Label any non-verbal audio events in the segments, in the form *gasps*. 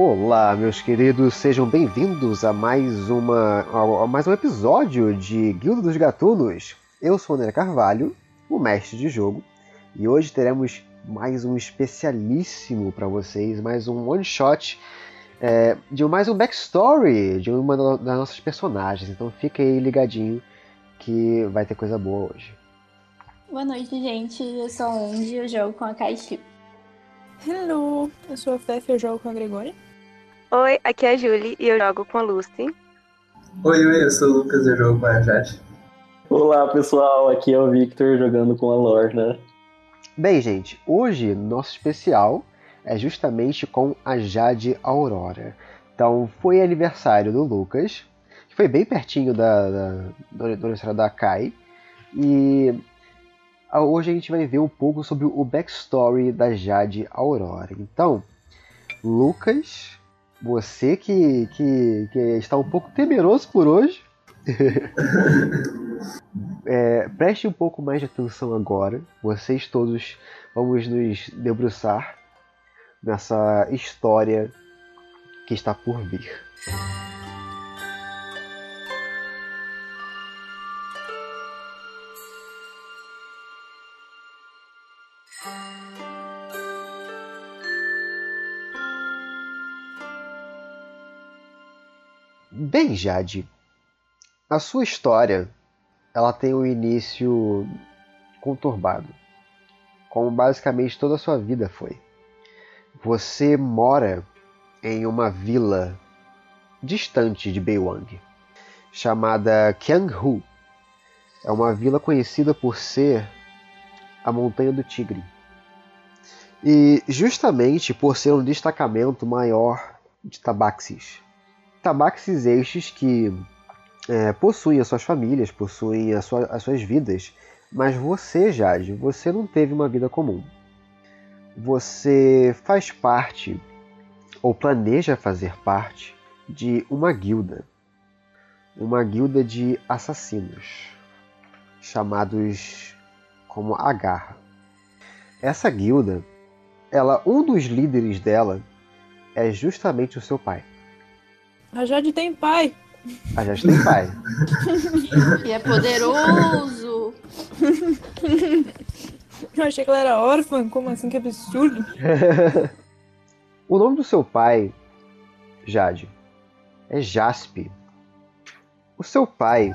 Olá, meus queridos, sejam bem-vindos a mais uma a mais um episódio de Guilda dos Gatunos. Eu sou o André Carvalho, o mestre de jogo, e hoje teremos mais um especialíssimo para vocês, mais um one shot é, de mais um backstory de uma das nossas personagens. Então fica aí ligadinho que vai ter coisa boa hoje. Boa noite, gente. Eu sou a Onde e eu jogo com a Kaixi. Hello, eu sou a Fef e eu jogo com a Gregória. Oi, aqui é a Julie e eu jogo com a Lucy. Oi, oi, eu sou o Lucas e eu jogo com a Jade. Olá pessoal, aqui é o Victor jogando com a Lorna. Bem, gente, hoje nosso especial é justamente com a Jade Aurora. Então, foi aniversário do Lucas, que foi bem pertinho da, da, do aniversário da Kai, e hoje a gente vai ver um pouco sobre o backstory da Jade Aurora. Então, Lucas, você que, que, que está um pouco temeroso por hoje, *laughs* é, preste um pouco mais de atenção agora. Vocês todos vamos nos debruçar nessa história que está por vir. Bem, Jade, a sua história ela tem um início conturbado, como basicamente toda a sua vida foi. Você mora em uma vila distante de Beiwang, chamada Qianghu. É uma vila conhecida por ser a Montanha do Tigre. E justamente por ser um destacamento maior de tabaxis. Tabaxis estes que é, possuem as suas famílias, possuem as, sua, as suas vidas, mas você, Jade, você não teve uma vida comum. Você faz parte, ou planeja fazer parte, de uma guilda. Uma guilda de assassinos, chamados como a Garra. Essa guilda, ela, um dos líderes dela é justamente o seu pai. A Jade tem pai. A Jade tem pai. E é poderoso. Eu achei que ela era órfã. Como assim? Que absurdo. *laughs* o nome do seu pai, Jade, é Jaspe. O seu pai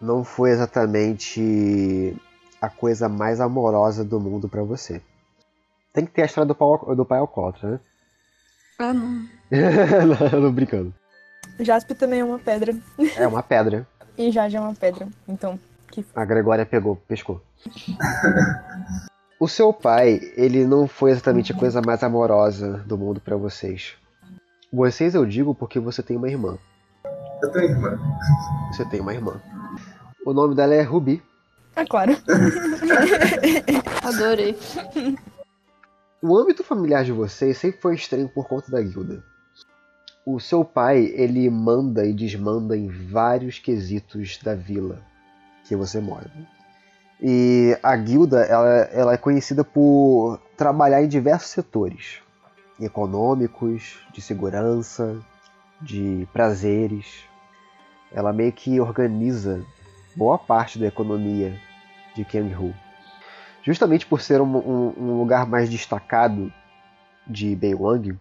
não foi exatamente a coisa mais amorosa do mundo para você. Tem que ter a história do pai, do pai alcoólatra, né? Ah, não. *laughs* não, não brincando. Jaspe também é uma pedra. É uma pedra. *laughs* E Jade é uma pedra. Então, que... A Gregória pegou, pescou. o seu pai, ele não foi exatamente a coisa mais amorosa do mundo para vocês. Vocês eu digo porque você tem uma irmã. Eu tenho irmã. Você tem uma irmã. O nome dela é Ruby. Ah, claro. *laughs* Adorei. O âmbito familiar de vocês sempre foi estranho por conta da guilda. O seu pai, ele manda e desmanda em vários quesitos da vila que você mora. E a guilda, ela, ela é conhecida por trabalhar em diversos setores. Econômicos, de segurança, de prazeres. Ela meio que organiza boa parte da economia de Kyanghu justamente por ser um, um, um lugar mais destacado de Beiwang,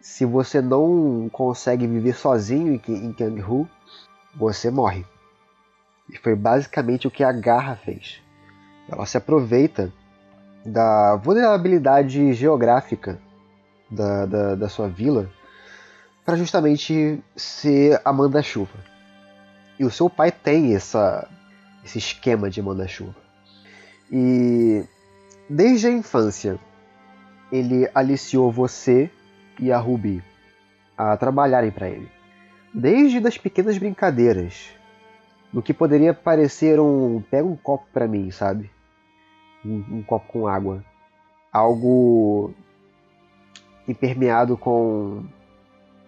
se você não consegue viver sozinho em, Kanghu, você morre. E foi basicamente o que a Garra fez. Ela se aproveita da vulnerabilidade geográfica da, da, da sua vila para justamente ser a manda-chuva. E o seu pai tem essa, esse esquema de manda-chuva. E desde a infância, ele aliciou você e a Ruby a trabalharem para ele. Desde das pequenas brincadeiras, do que poderia parecer um pega um copo para mim, sabe? Um, um, copo com água, algo impermeado com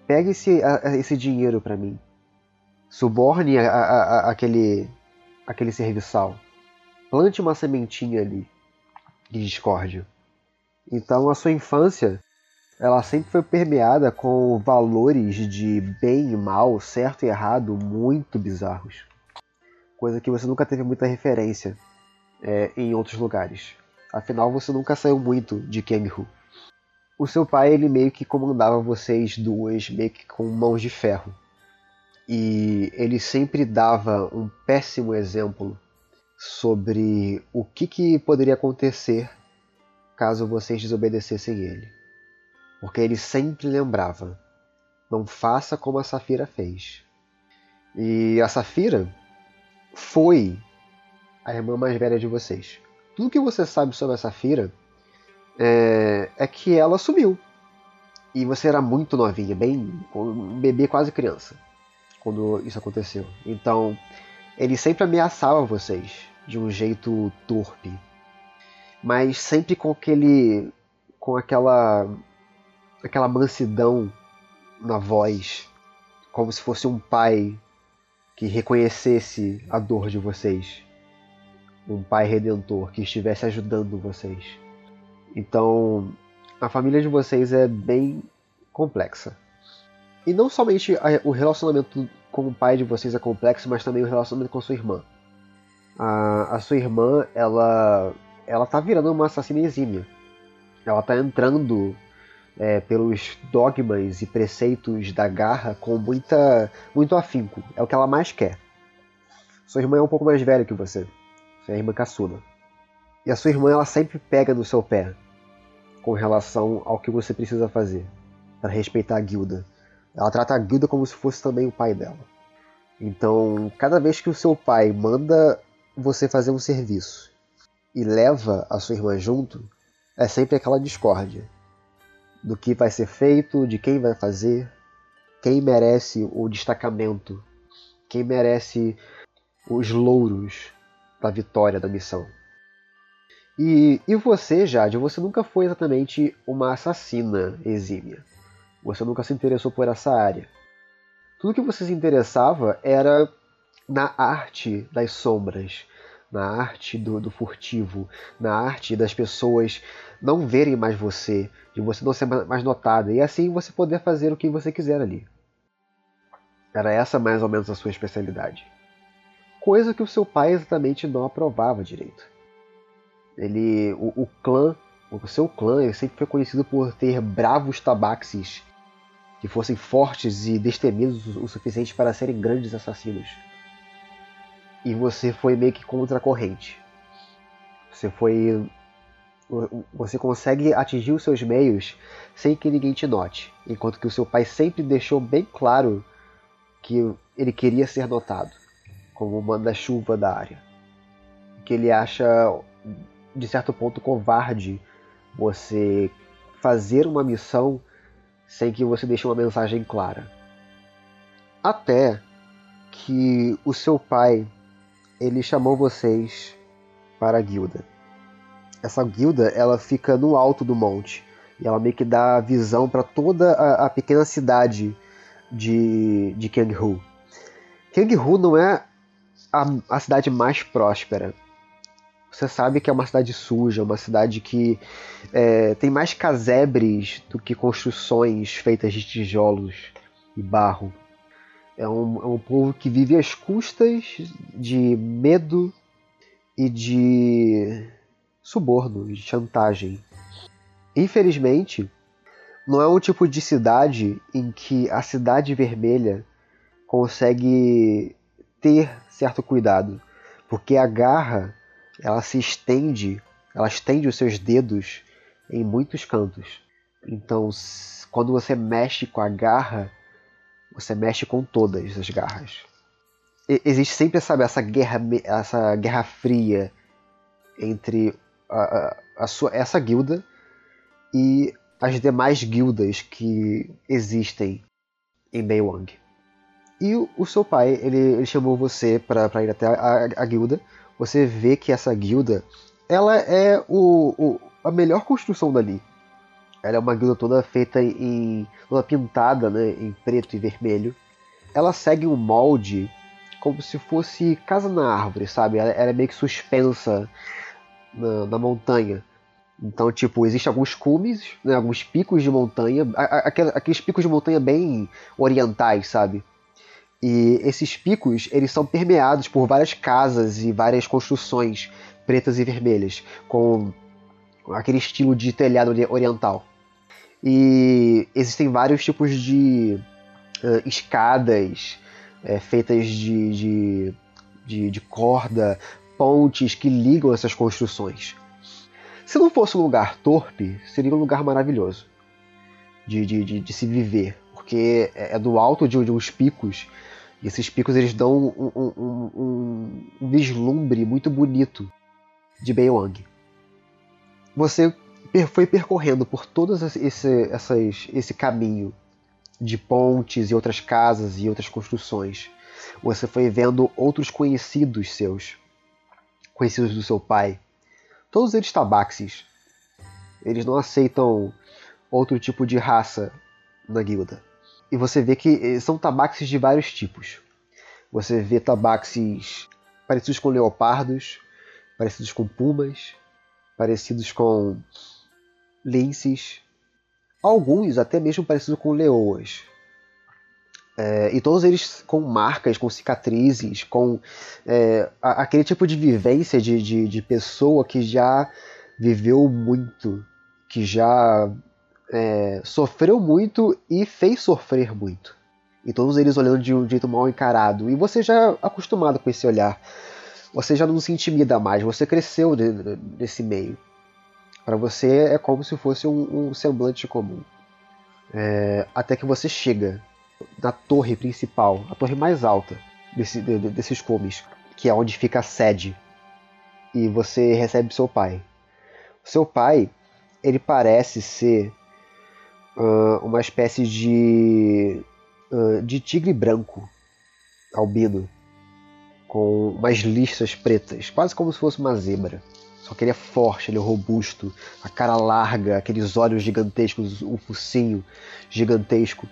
pega esse, esse dinheiro para mim, suborne a, a, aquele aquele serviçal plante uma sementinha ali de discórdia. Então a sua infância ela sempre foi permeada com valores de bem e mal, certo e errado, muito bizarros. Coisa que você nunca teve muita referência Porque ele sempre lembrava: não faça como a Safira fez. E a Safira foi a irmã mais velha de vocês. Tudo que você sabe sobre a Safira é, é que ela sumiu. E você era muito novinha, bem um bebê quase criança, quando isso aconteceu. Então, ele sempre ameaçava vocês de um jeito torpe, mas sempre com aquele com aquela aquela mansidão na voz, como se fosse um pai que reconhecesse a dor de vocês, um pai redentor que estivesse ajudando vocês. Então, a família de vocês é bem complexa. E não somente o relacionamento com o pai de vocês é complexo, mas também o relacionamento com sua irmã. A, a sua irmã, ela, ela tá virando uma assassina exímia. Ela tá entrando é, pelos dogmas e preceitos da garra com muita, muito afinco. É o que ela mais quer. Sua irmã é um pouco mais velha que você. Sua irmã caçula. E a sua irmã ela sempre pega no seu pé com relação ao que você precisa fazer para respeitar a guilda. Ela trata a guilda como se fosse também o pai dela. Então, cada vez que o seu pai manda você fazer um serviço e leva a sua irmã junto, é sempre aquela discórdia do que vai ser feito, de quem vai fazer, quem merece o destacamento, quem merece os louros da vitória da missão. E, e você, Jade, você nunca foi exatamente uma assassina exímia. Você nunca se interessou por essa área. Tudo que você se interessava era na arte das sombras, na arte do, do, furtivo, na arte das pessoas não verem mais você, de você não ser mais notada, e assim você poder fazer o que você quiser ali. Era essa mais ou menos a sua especialidade. Coisa que o seu pai exatamente não aprovava direito. Ele, o, o clã, o seu clã, ele sempre foi conhecido por ter bravos tabaxis que fossem fortes e destemidos o suficiente para serem grandes assassinos. E você foi meio que contra a corrente. Você foi você consegue atingir os seus meios sem que ninguém te note, enquanto que o seu pai sempre deixou bem claro que ele queria ser notado como manda-chuva da área. Que ele acha de certo ponto covarde você fazer uma missão sem que você deixe uma mensagem clara. Até que o seu pai ele chamou vocês para a guilda. Essa guilda ela fica no alto do monte e ela meio que dá visão para toda a, a, pequena cidade de, de Kanghu. Kanghu não é a, a cidade mais próspera, você sabe que é uma cidade suja, uma cidade que é, tem mais casebres do que construções feitas de tijolos e barro. É um, é um povo que vive às custas de medo e de suborno, de chantagem. Infelizmente, não é um tipo de cidade em que a cidade vermelha consegue ter certo cuidado, porque a garra ela se estende, ela estende os seus dedos em muitos cantos. Então, quando você mexe com a garra, você mexe com todas as garras. E, existe sempre sabe, essa guerra, essa guerra fria entre a, a, sua, essa guilda e as demais guildas que existem em Beiyang. E o, o seu pai, ele, ele chamou você para ir até a, a, guilda você vê que essa guilda ela é o, o, a melhor construção dali. Ela é uma guilda toda feita em. toda pintada né, em preto e vermelho. Ela segue um molde como se fosse casa na árvore, sabe? Ela, ela é meio que suspensa na, na montanha. Então, tipo, existem alguns cumes, né, alguns picos de montanha, aqueles picos de montanha bem orientais, sabe? E esses picos, eles são permeados por várias casas e várias construções pretas e vermelhas, com aquele estilo de telhado oriental. E existem vários tipos de uh, escadas é, feitas de, de, de, de corda, pontes que ligam essas construções. Se não fosse um lugar torpe, seria um lugar maravilhoso de, de, de, de se viver, porque é, é do alto de, de, uns picos, e esses picos eles dão um, um, um, um vislumbre muito bonito de Beiyang. Você foi percorrendo por todo esse, essas, esse caminho de pontes e outras casas e outras construções. Você foi vendo outros conhecidos seus conhecidos do seu pai. Todos eles tabaxis. Eles não aceitam outro tipo de raça na guilda. E você vê que eh, são tabaxis de vários tipos. Você vê tabaxis parecidos com leopardos, parecidos com pumas, parecidos com linces, alguns até mesmo parecidos com leoas. É, e todos eles com marcas, com cicatrizes, com é, aquele tipo de vivência de, de, de, pessoa que já viveu muito, que já é, sofreu muito e fez sofrer muito. E todos eles olhando de um jeito mal encarado. E você já acostumado com esse olhar. Você já não se intimida mais, você cresceu nesse meio. Para você é como se fosse um, um semblante comum. É, até que você chega na torre principal, a torre mais alta desse, de, desses comes, que é onde fica a sede. E você recebe seu pai. Seu pai, ele parece ser uh, uma espécie de uh, de tigre branco, albino, com umas listas pretas, quase como se fosse uma zebra. Só que ele é forte, ele é robusto, a cara larga, aqueles olhos gigantescos, o focinho gigantesco.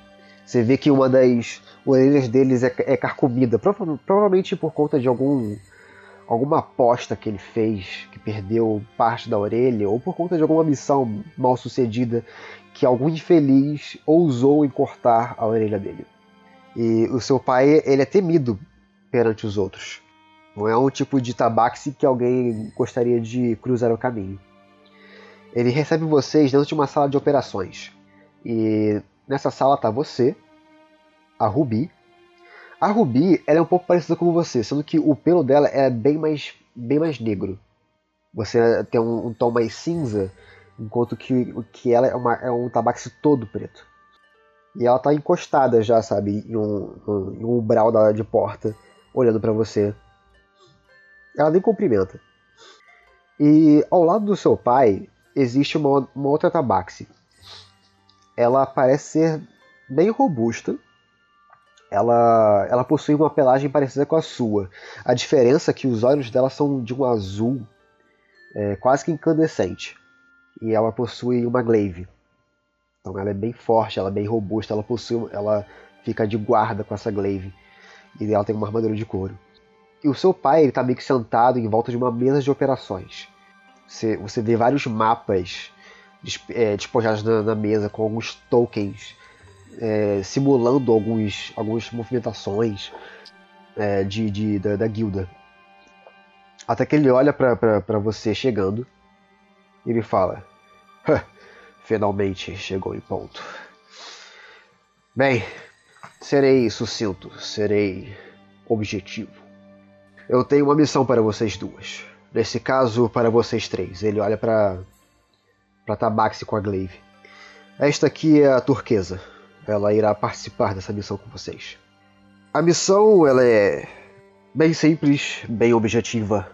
Você vê que uma das orelhas deles é, é carcomida, prova provavelmente por conta de algum alguma aposta que ele fez, que perdeu parte da orelha, ou por conta de alguma missão mal sucedida que algum infeliz ousou em cortar a orelha dele. E o seu pai, ele é temido perante os outros. Não é um tipo de tabaxi que alguém gostaria de cruzar o caminho. Ele recebe vocês dentro de uma sala de operações. E Nessa sala tá você, a Ruby. A Ruby ela é um pouco parecida com você, sendo que o pelo dela é bem mais, bem mais negro. Você tem um, um tom mais cinza, enquanto que, que ela é, uma, é um tabaxi todo preto. E ela tá encostada já, sabe, em um, em um umbral da, de porta, olhando para você. Ela nem cumprimenta. E ao lado do seu pai existe uma, uma outra tabaxi ela parece ser bem robusta. Ela, ela possui uma pelagem parecida com a sua. A diferença é que os olhos dela são de um azul é, quase que incandescente. E ela possui uma glaive. Então ela é bem forte, ela é bem robusta, ela possui, ela fica de guarda com essa glaive. E ela tem uma armadura de couro. E o seu pai está meio que sentado em volta de uma mesa de operações. Você, você vê vários mapas é, despojados na, na, mesa com alguns tokens é, simulando alguns, algumas movimentações é, de, de da, da, guilda. Até que ele olha para você chegando e ele fala: Finalmente chegou em ponto. Bem, serei sucinto, serei objetivo. Eu tenho uma missão para vocês duas. Nesse caso, para vocês três. Ele olha para para Tabaxi com a Glaive. Esta aqui é a turquesa. Ela irá participar dessa missão com vocês. A missão ela é bem simples, bem objetiva,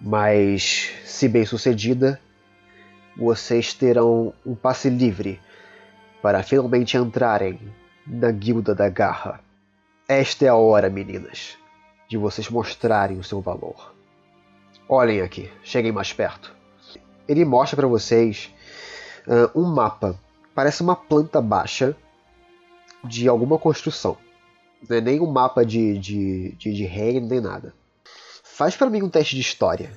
mas se bem sucedida, vocês terão um passe livre para finalmente entrarem na Guilda da Garra. Esta é a hora, meninas, de vocês mostrarem o seu valor. Olhem aqui, cheguem mais perto ele mostra para vocês uh, um mapa. Parece uma planta baixa de alguma construção. Não é nem um mapa de, de, de, de reino, nem nada. Faz para mim um teste de história.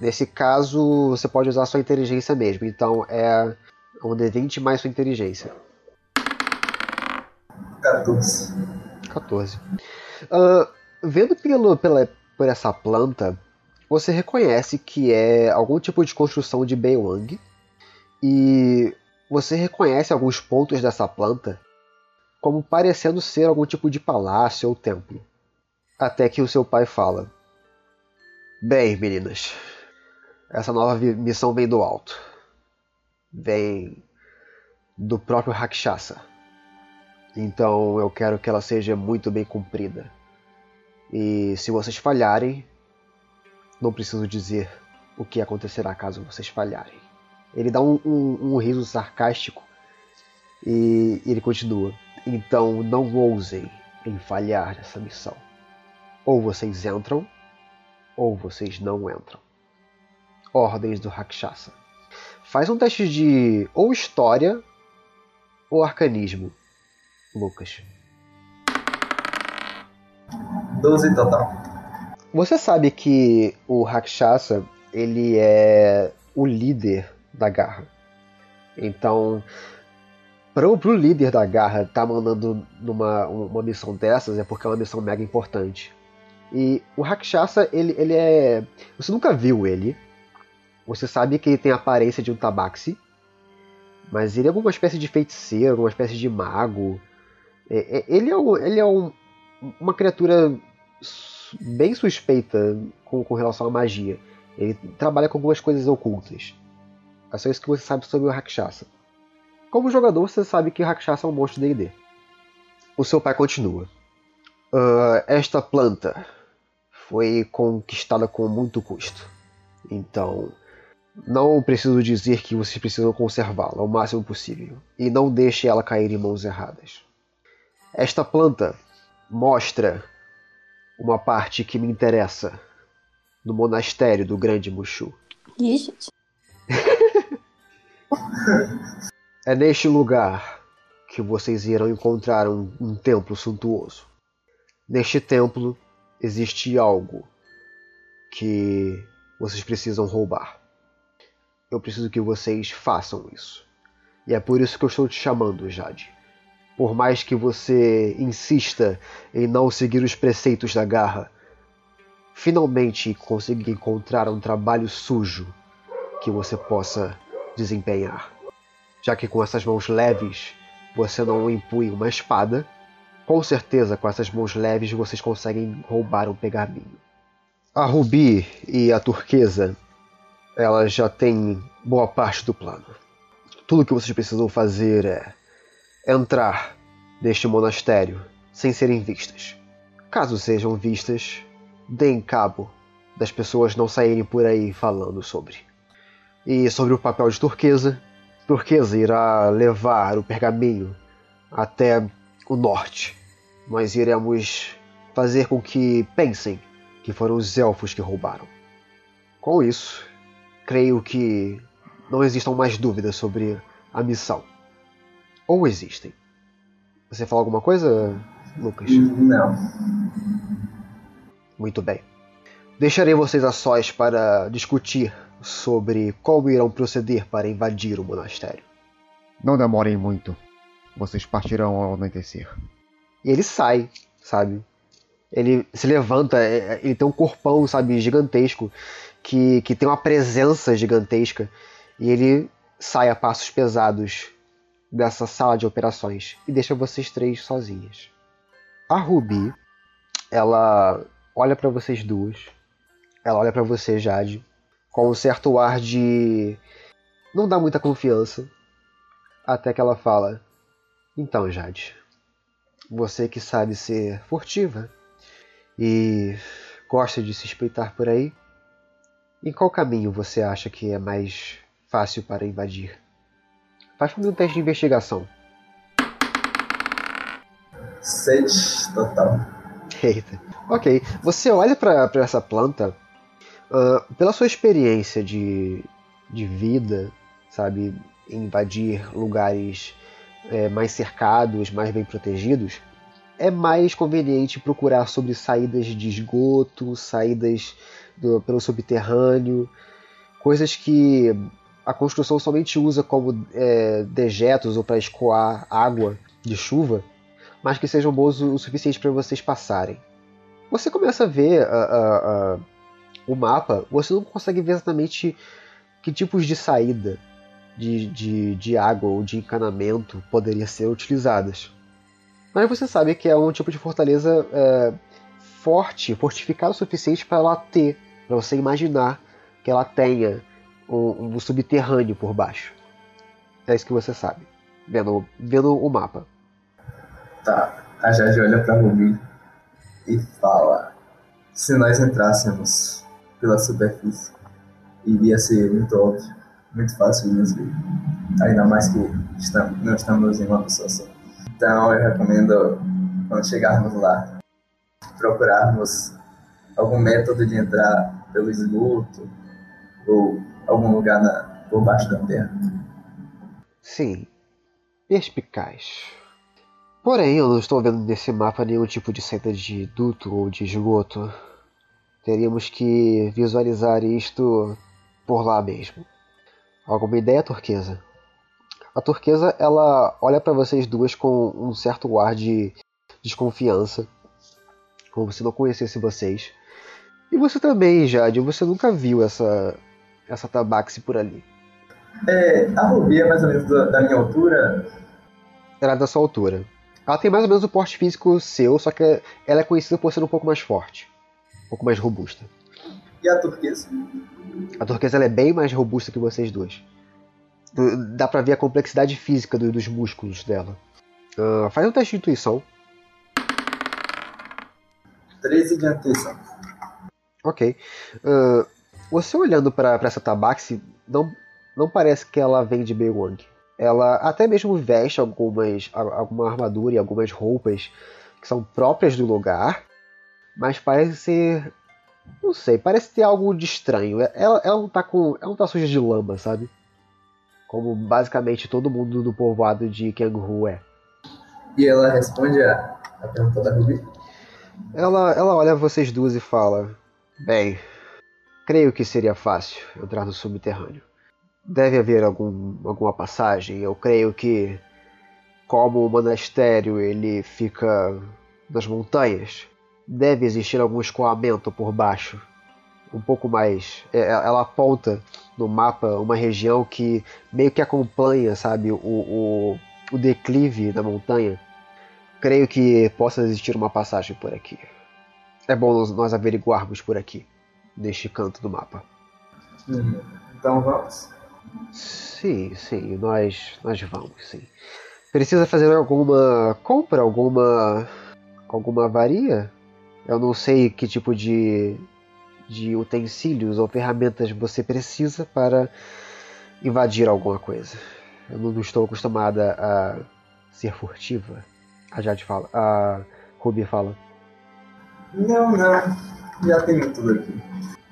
Nesse caso, você pode usar sua inteligência mesmo. Então é um D20 mais sua inteligência. 14. 14. Ah, vendo pelo, pela, por essa planta, você reconhece que é algum tipo de construção de Beiwang. E você reconhece alguns pontos dessa planta como parecendo ser algum tipo de palácio ou templo. Até que o seu pai fala: Bem, meninas, essa nova missão vem do alto. Vem do próprio Rakshasa. Então eu quero que ela seja muito bem cumprida. E se vocês falharem, não preciso dizer o que acontecerá caso vocês falharem. Ele dá um, um- um riso sarcástico e ele continua. Então não ousem em falhar nessa missão. Ou vocês entram, ou vocês não entram. Ordens do Rakshasa. Faz um teste de ou história ou arcanismo, Lucas. 12 total. Você sabe que o Rakshasa ele é o líder da garra. Então, para o líder da garra estar mandando numa uma missão dessas é porque é uma missão mega importante. E o Rakshasa, ele, ele é. Você nunca viu ele. Você sabe que ele tem a aparência de um tabaxi. Mas ele é alguma espécie de feiticeiro, alguma espécie de mago. É- é- ele é, um- ele é um- uma criatura bem suspeita com, com relação à magia. Ele trabalha com algumas coisas ocultas. É só isso que você sabe sobre o Rakshasa. Como jogador, você sabe que o Rakshasa é um monstro D&D. O seu pai continua. "Ah, esta planta foi conquistada com muito custo. Então, não preciso dizer que vocês precisam conservá-la o máximo possível. E não deixe ela cair em mãos erradas. Esta planta mostra uma parte que me interessa no monastério do Grande Mushu. Ih, gente. É neste lugar que vocês irão encontrar um, um templo suntuoso. Neste templo existe algo que vocês precisam roubar. Eu preciso que vocês façam isso. E é por isso que eu estou te chamando, Jade. Por mais que você insista em não seguir os preceitos da garra, finalmente consegui encontrar um trabalho sujo que você possa desempenhar. Já que com essas mãos leves você não empunha uma espada, com certeza com essas mãos leves vocês conseguem roubar um pergaminho. A Rubi e a Turquesa, elas já têm boa parte do plano. Tudo que vocês precisam fazer é entrar neste monastério sem serem vistas. Caso sejam vistas, deem cabo das pessoas não saírem por aí falando sobre. E sobre o papel de Turquesa, Turquesa irá levar o pergaminho até o norte. Nós iremos fazer com que pensem que foram os elfos que roubaram. Com isso, creio que não existam mais dúvidas sobre a missão. Ou existem. Você fala alguma coisa, Lucas? Não. Muito bem. Deixarei vocês a sós para discutir sobre como irão proceder para invadir o monastério. Não demorem muito. Vocês partirão ao anoitecer. E ele sai, sabe? Ele se levanta, é- é- ele tem um corpão, sabe, gigantesco, que, que tem uma presença gigantesca. E ele sai a passos pesados dessa sala de operações e deixa vocês três sozinhas. A Ruby, ela olha pra vocês duas, ela olha pra você, Jade, com um certo ar de não dá muita confiança, até que ela fala: "Então, Jade, você que sabe ser furtiva e gosta de se espreitar por aí, em qual caminho você acha que é mais fácil para invadir? Faz mim um teste de investigação. 7 total. Eita. Ok, você olha pra pra essa planta, ah, pela sua experiência de, de vida, sabe, invadir lugares eh, mais cercados, mais bem protegidos, é mais conveniente procurar sobre saídas de esgoto, saídas do, pelo subterrâneo, coisas que a construção somente usa como é, dejetos ou para escoar água de chuva, mas que sejam bons o suficiente para vocês passarem. Você começa a ver o mapa, você não consegue ver exatamente que tipos de saída de, de, de água ou de encanamento poderiam ser utilizadas. Mas você sabe que é um tipo de fortaleza é, forte, fortificada o suficiente para ela ter, para você imaginar que ela tenha um, um, subterrâneo por baixo. É isso que você sabe, vendo, vendo o mapa. Tá, a Jade olha pra Ruby e fala: Se nós entrássemos pela superfície, iria ser muito óbvio, muito fácil de nos ver. Ainda mais que estamos, não estamos em uma pessoa só. Então eu recomendo, quando chegarmos lá, procurarmos algum método de entrar pelo esgoto ou algum lugar na, por baixo da terra. Sim, perspicaz. Porém, eu não estou vendo nesse mapa nenhum tipo de saída de duto ou de esgoto. Teríamos que visualizar isto por lá mesmo. Alguma ideia, turquesa? A turquesa ela olha para vocês duas com um certo ar de desconfiança, como se não conhecesse vocês. E você também, Jade, você nunca viu essa essa tabaxi por ali. É, a Ruby é mais ou menos da minha altura? Ela é da sua altura. Ela tem mais ou menos o porte físico seu, só que ela é conhecida por ser um pouco mais forte, um pouco mais robusta. E a turquesa? A turquesa é bem mais robusta que vocês dois. Dá pra ver a complexidade física do, dos músculos dela. Uh, faz um teste de intuição. 13 de atenção. Ok. Uh, você olhando para essa tabaxi, não, não parece que ela vem de Beowang. Ela até mesmo veste algumas, alguma armadura e algumas roupas que são próprias do lugar, mas parece ser. Não sei, parece ter algo de estranho. Ela, ela não tá com. Ela não tá suja de lama, sabe? Como basicamente todo mundo do povoado de Kanghu é. E ela responde a, a pergunta da Ruby? Ela, ela olha vocês duas e fala: Bem, creio que seria fácil entrar no subterrâneo. Deve haver algum, alguma passagem. Eu creio que, como o monastério ele fica nas montanhas, deve existir algum escoamento por baixo. Um pouco mais. É, ela aponta no mapa uma região que meio que acompanha, sabe, o, o, o declive da montanha. Creio que possa existir uma passagem por aqui. É bom nós averiguarmos por aqui, neste canto do mapa. Uhum. Então vamos. Sim, sim, nós, nós vamos, sim. Precisa fazer alguma compra, alguma alguma avaria? Eu não sei que tipo de, de utensílios ou ferramentas você precisa para invadir alguma coisa. Eu não estou acostumada a ser furtiva. A Jade fala, a Ruby fala. Não, não. Já tenho tudo aqui.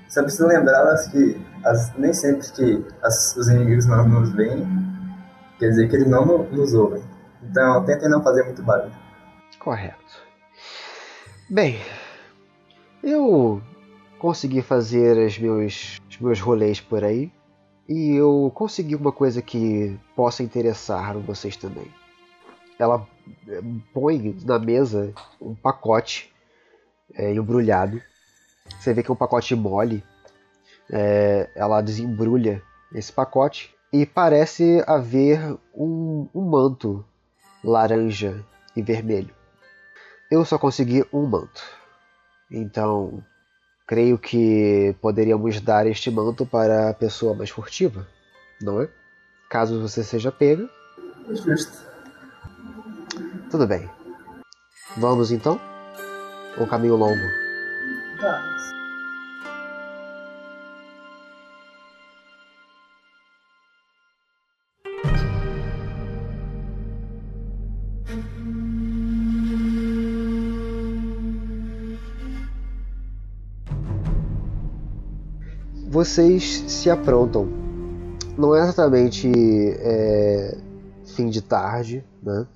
Só preciso lembrá-las que as, nem sempre que as, os inimigos não nos veem, quer dizer que eles não nos ouvem. Então tentem não fazer muito barulho. Correto. Bem, eu consegui fazer os meus, os meus rolês por aí e eu consegui uma coisa que possa interessar vocês também. Ela eh, põe na mesa um pacote é, embrulhado. Você vê que é um pacote mole é, ela desembrulha esse pacote e parece haver um, um manto laranja e vermelho. Eu só consegui um manto, então creio que poderíamos dar este manto para a pessoa mais furtiva, não é? Caso você seja pega. Justo. Tudo bem. Vamos então? Um caminho longo. Vamos. vocês se aprontam. Não é exatamente é, fim de tarde, né?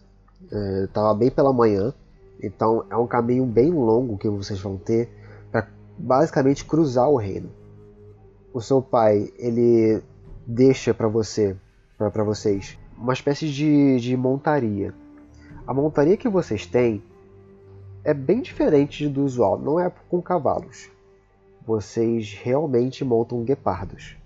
É, tava bem pela manhã. Então é um caminho bem longo que vocês vão ter basicamente cruzar o reino. O seu pai ele deixa para você, para vocês, uma espécie de, de montaria. A montaria que vocês têm é bem diferente do usual, não é com cavalos. Vocês realmente montam guepardos.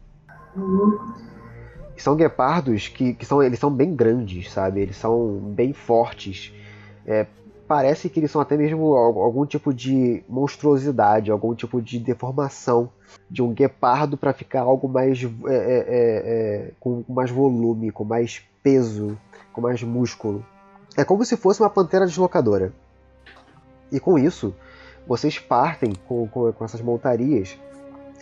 São guepardos que, que são, eles são bem grandes, sabe? Eles são bem fortes. É, parece que eles são até mesmo algum tipo de monstruosidade, algum tipo de deformação de um guepardo para ficar algo mais é, é, é, é, com mais volume, com mais peso, com mais músculo. É como se fosse uma pantera deslocadora. E com isso, vocês partem com, com, com essas montarias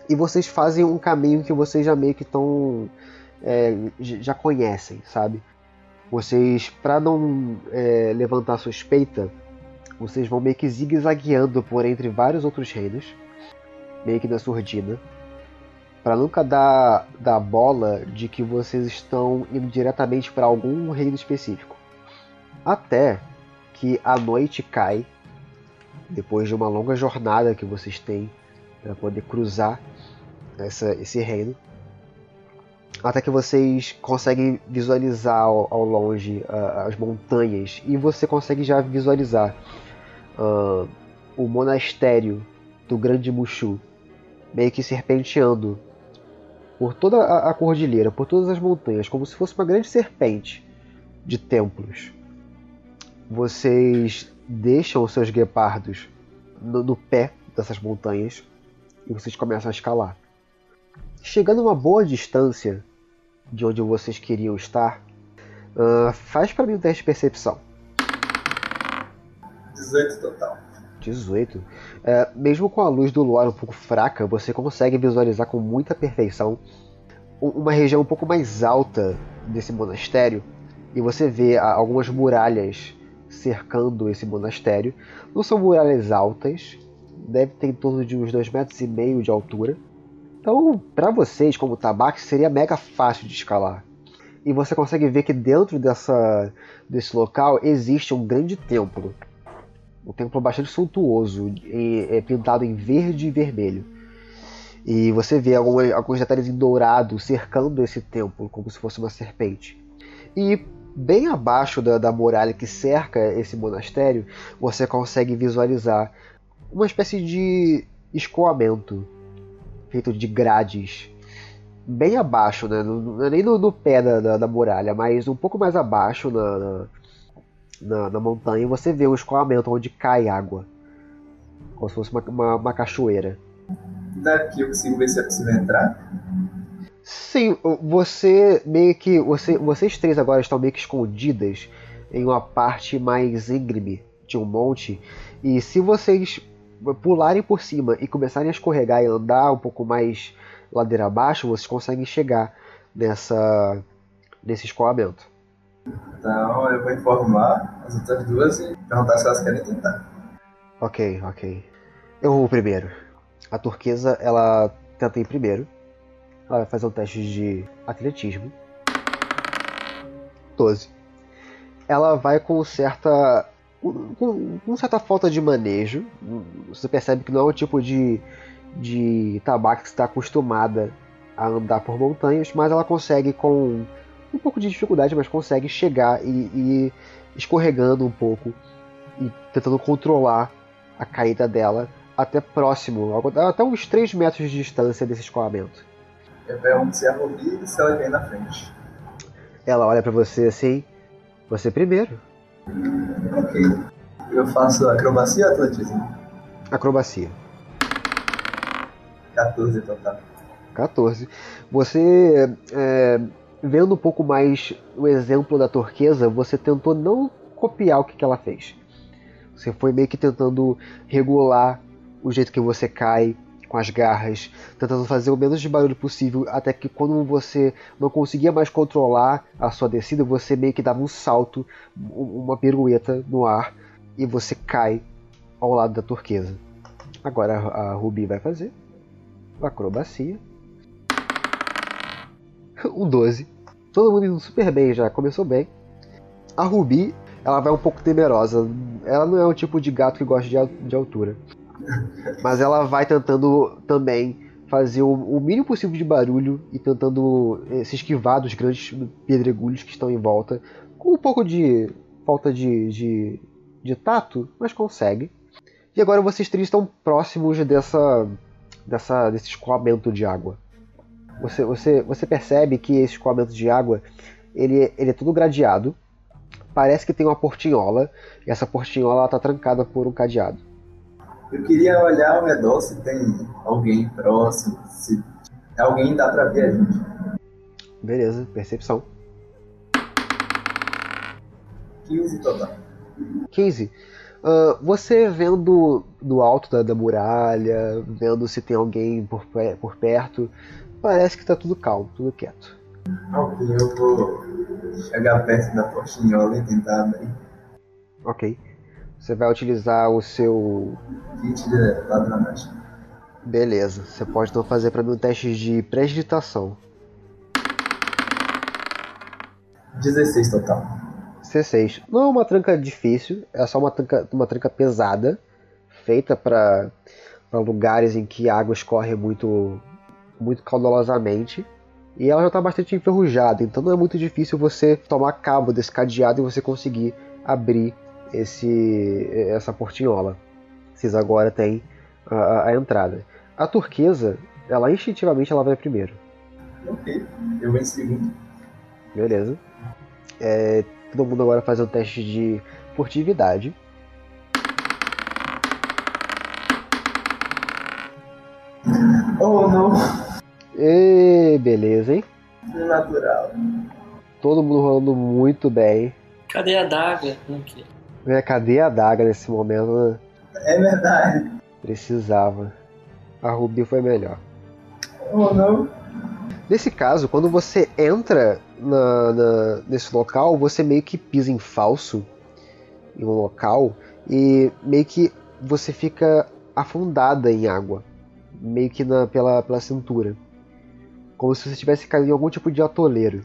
e vocês fazem um caminho que vocês já meio que estão é, já conhecem, sabe? Vocês, para não é, levantar suspeita, vocês vão meio que zigue-zagueando por entre vários outros reinos, meio que na surdina, para nunca dar, dar bola de que vocês estão indo diretamente para algum reino específico. Até que a noite cai, depois de uma longa jornada que vocês têm para poder cruzar essa, esse reino, até que vocês conseguem visualizar ao, ao longe uh, as montanhas e você consegue já visualizar uh, o monastério do Grande Mushu meio que serpenteando por toda a, a cordilheira, por todas as montanhas, como se fosse uma grande serpente de templos. Vocês deixam os seus guepardos no, no pé dessas montanhas e vocês começam a escalar. Chegando a uma boa distância, de onde vocês queriam estar, uh, faz para mim um teste de percepção. 18 total. 18. É, mesmo com a luz do luar um pouco fraca, você consegue visualizar com muita perfeição uma região um pouco mais alta desse monastério e você vê algumas muralhas cercando esse monastério. Não são muralhas altas, deve ter em torno de uns 2,5 metros e meio de altura, então, para vocês, como tabaco, seria mega fácil de escalar. E você consegue ver que dentro dessa, desse local existe um grande templo. Um templo bastante suntuoso, e, é, pintado em verde e vermelho. E você vê alguns, alguns detalhes em dourado cercando esse templo, como se fosse uma serpente. E bem abaixo da, da muralha que cerca esse monastério, você consegue visualizar uma espécie de escoamento feito de grades bem abaixo, né? Não é nem no, no pé da, da, da, muralha, mas um pouco mais abaixo na, na, na, na montanha você vê um escoamento onde cai água. Como se fosse uma, uma, uma cachoeira. Daqui eu consigo ver se é possível entrar? Sim, você meio que. Você, vocês três agora estão meio que escondidas em uma parte mais íngreme de um monte. E se vocês pularem por cima e começarem a escorregar e andar um pouco mais ladeira abaixo, vocês conseguem chegar nessa nesse escoamento. Então eu vou informar as outras duas e perguntar se elas querem tentar. Ok, ok. Eu vou primeiro. A turquesa, ela tenta ir primeiro. Ela vai fazer um teste de atletismo. 12. Ela vai com certa com, com certa falta de manejo. Você percebe que não é o tipo de, de tabaco que está acostumada a andar por montanhas, mas ela consegue com um pouco de dificuldade, mas consegue chegar e, e escorregando um pouco e tentando controlar a caída dela até próximo, até uns 3 metros de distância desse escoamento. Eu pergunto se é a Rubi se ela vem na frente. Ela olha para você assim, você primeiro. Ok. Eu faço acrobacia ou atletismo? Acrobacia. 14 total. 14. Você, é, vendo um pouco mais o exemplo da turquesa, você tentou não copiar o que, que ela fez. Você foi meio que tentando regular o jeito que você cai, com as garras, tentando fazer o menos de barulho possível, até que quando você não conseguia mais controlar a sua descida, você meio que dava um salto, uma pirueta no ar, e você cai ao lado da turquesa. Agora a Ruby vai fazer acrobacia. Um 12. Todo mundo indo super bem já, começou bem. A Ruby, ela vai um pouco temerosa. Ela não é o tipo de gato que gosta de altura. Mas ela vai tentando também fazer o, mínimo possível de barulho e tentando eh, se esquivar dos grandes pedregulhos que estão em volta. Com um pouco de falta de, de, de tato, mas consegue. E agora vocês três estão próximos dessa, dessa, desse escoamento de água. Você, você, você percebe que esse escoamento de água ele, ele é todo gradeado. Parece que tem uma portinhola. E essa portinhola está trancada por um cadeado. Eu queria olhar ao redor se tem alguém próximo, se alguém dá pra ver a gente. Beleza, percepção. 15 total. 15. Ah, você vendo do alto da, da muralha, vendo se tem alguém por, por perto, parece que tá tudo calmo, tudo quieto. Ok, eu vou chegar perto da portinhola e tentar abrir. Ok. Você vai utilizar o seu. Kit de ladronagem. Beleza. Você pode então fazer para mim um teste de prestidigitação. 16 total. C6. Não é uma tranca difícil, é só uma tranca, uma tranca pesada, feita para lugares em que a água escorre muito, muito caudalosamente. E ela já está bastante enferrujada, então não é muito difícil você tomar cabo desse cadeado e você conseguir abrir esse, essa portinhola. Vocês agora têm a, a- entrada. A turquesa, ela instintivamente ela vai primeiro. Ok, eu venho segundo. Beleza. É, todo mundo agora faz um teste de furtividade. Oh não, E beleza, hein? natural. Todo mundo rolando muito bem. Cadê a daga? Aqui. É, cadê a daga nesse momento? né? É verdade. Precisava. A Ruby foi melhor. Oh não. Nesse caso, quando você entra na- na- nesse local, você meio que pisa em falso em um local e meio que você fica afundada em água, meio que na- pela, pela cintura, como se você tivesse caído em algum tipo de atoleiro.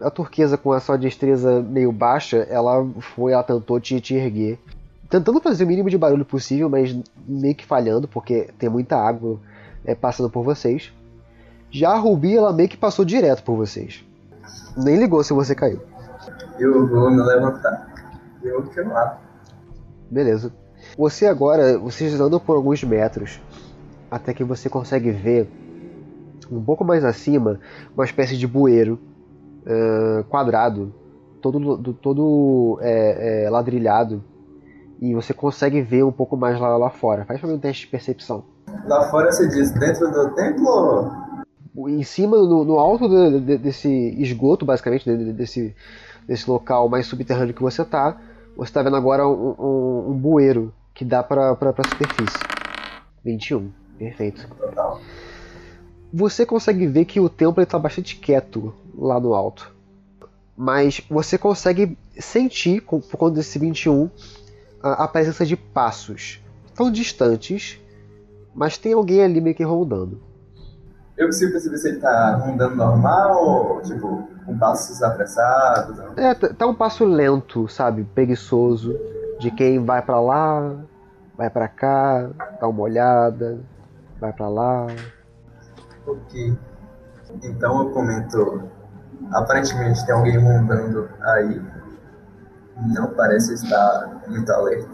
A turquesa, com a sua destreza meio baixa, ela foi, ela tentou te, te erguer, tentando fazer o mínimo de barulho possível, mas meio que falhando, porque tem muita água é, passando por vocês. Já a Ruby, ela meio que passou direto por vocês. Nem ligou se você caiu. Eu vou me levantar. Eu vou queimar. Beleza. Você agora, vocês andam por alguns metros até que você consegue ver um pouco mais acima uma espécie de bueiro ah, quadrado, todo, do- todo é, é, ladrilhado. E você consegue ver um pouco mais lá, lá fora. Faz pra mim um teste de percepção. Lá fora você diz, dentro do templo? em cima, no, no alto de- de- desse esgoto, basicamente, de- desse, desse local mais subterrâneo que você tá, você tá vendo agora um, um, um bueiro que dá pra, pra, pra superfície. 21. Perfeito. Total. Você consegue ver que o templo está bastante quieto lá no alto. Mas você consegue sentir, por conta desse 21, a, a presença de passos. Tão distantes, mas tem alguém ali meio que rondando. Eu consigo perceber se ele tá rondando normal ou, tipo, com passos apressados. não? É, tá um passo lento, sabe? Preguiçoso. De quem vai pra lá, vai pra cá, dá uma olhada, vai pra lá. Ok. Então eu comento. Aparentemente tem alguém rondando aí. Não parece estar muito alerta.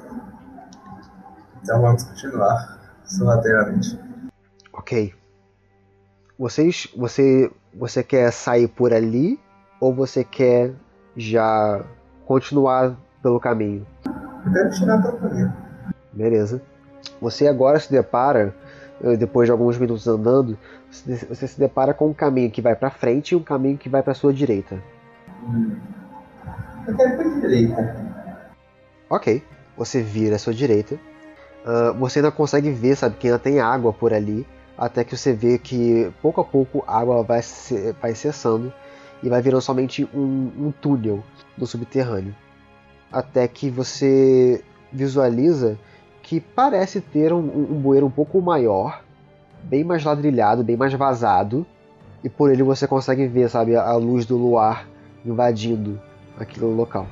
Então vamos continuar sorrateiramente. Ok. Vocês, você, você quer sair por ali ou você quer já continuar pelo caminho? Eu quero tirar pelo caminho. Beleza. Você agora se depara, eh, depois de alguns minutos andando, você se depara com um caminho que vai pra frente e um caminho que vai pra sua direita. Hum. Eu quero pra direita. Ok, você vira à sua direita. Ah, você ainda consegue ver, sabe, que ainda tem água por ali. Até que você vê que pouco a pouco a água vai, se, vai cessando e vai virando somente um, um túnel no subterrâneo. Até que você visualiza que parece ter um, um bueiro um pouco maior, bem mais ladrilhado, bem mais vazado. E por ele você consegue ver, sabe, a luz do luar invadindo aquele local.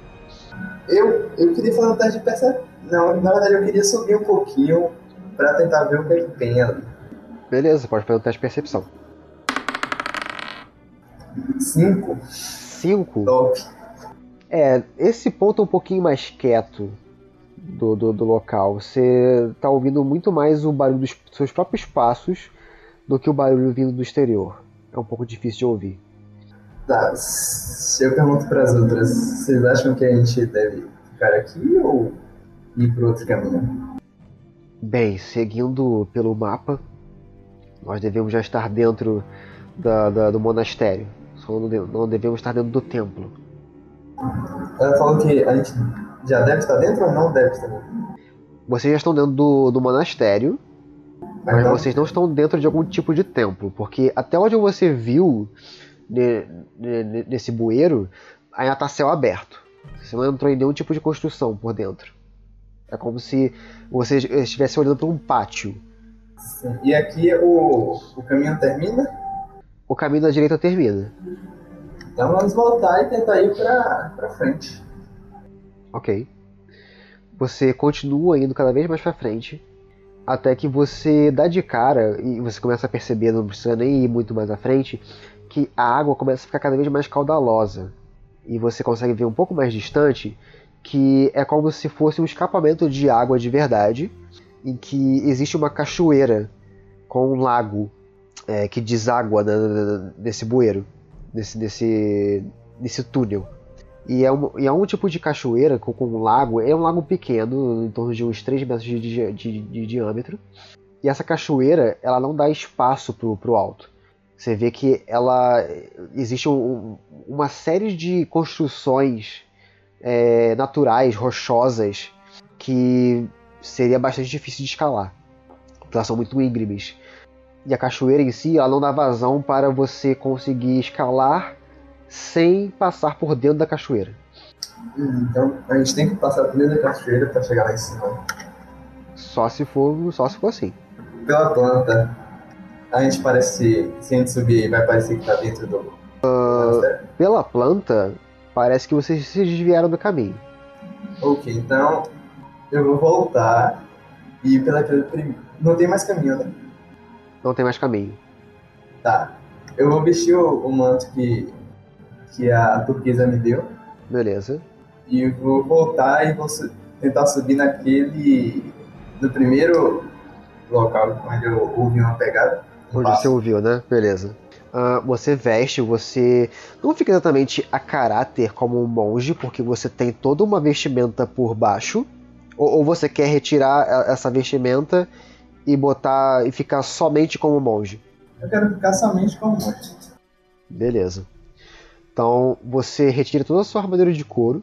Eu, eu queria fazer um teste de percepção. Não, na verdade eu queria subir um pouquinho pra tentar ver o que, é que tem ali. Beleza, pode fazer um teste de percepção. 5, 5. top. É, esse ponto é um pouquinho mais quieto do, do, do local. Você tá ouvindo muito mais o barulho dos seus próprios passos do que o barulho vindo do exterior. É um pouco difícil de ouvir. Tá, se eu pergunto pras outras, vocês acham que a gente deve ficar aqui ou ir pro outro caminho? Bem, seguindo pelo mapa, nós devemos já estar dentro da, da- do monastério. Só não devemos estar dentro do templo. Ela falou que a gente já deve estar dentro ou não deve estar dentro? Vocês já estão dentro do, do monastério, mas não- vocês não estão dentro de algum tipo de templo, porque até onde você viu ne- ne- nesse bueiro, ainda está céu aberto. Você não entrou em nenhum tipo de construção por dentro. É como se você estivesse olhando para um pátio. Sim. E aqui o, o caminho termina, O caminho da direita termina. então vamos voltar e tentar ir pra frente. Ok. Você continua indo cada vez mais pra frente, até que você dá de cara e você começa a perceber, não precisa nem ir muito mais à frente, que a água começa a ficar cada vez mais caudalosa. E você consegue ver um pouco mais distante que é como se fosse um escapamento de água de verdade, em que existe uma cachoeira com um lago é, que deságua na- nesse bueiro, nesse, nesse, nesse túnel. E é, um, e é um tipo de cachoeira com, com um lago, é um lago pequeno, em torno de uns 3 metros de, de- de- de diâmetro. E essa cachoeira, ela não dá espaço pro, pro alto. Você vê que ela existe um- uma série de construções é, naturais, rochosas, que seria bastante difícil de escalar. Elas são muito íngremes. E a cachoeira em si, ela não dá vazão para você conseguir escalar sem passar por dentro da cachoeira. Hum, Então a gente tem que passar por dentro da cachoeira pra chegar lá em cima. Só se for, só se for assim. Pela planta, a gente parece, se a gente subir, vai parecer que tá dentro do. monastério. Pela planta, parece que vocês se desviaram do caminho. Ok, então eu vou voltar e pela. Não tem mais caminho, né? Não tem mais caminho. Tá. Eu vou vestir o, o manto que, que a turquesa me deu. Beleza. E vou voltar e vou tentar subir naquele. No primeiro local onde eu ouvi uma pegada. Um Onde passo. você ouviu, né? Beleza. Ah, você veste, você não fica exatamente a caráter como um monge, porque você tem toda uma vestimenta por baixo. Ou, ou você quer retirar essa vestimenta e botar e ficar somente como monge. Eu quero ficar somente com o monte. Beleza. Então você retira toda a sua armadura de couro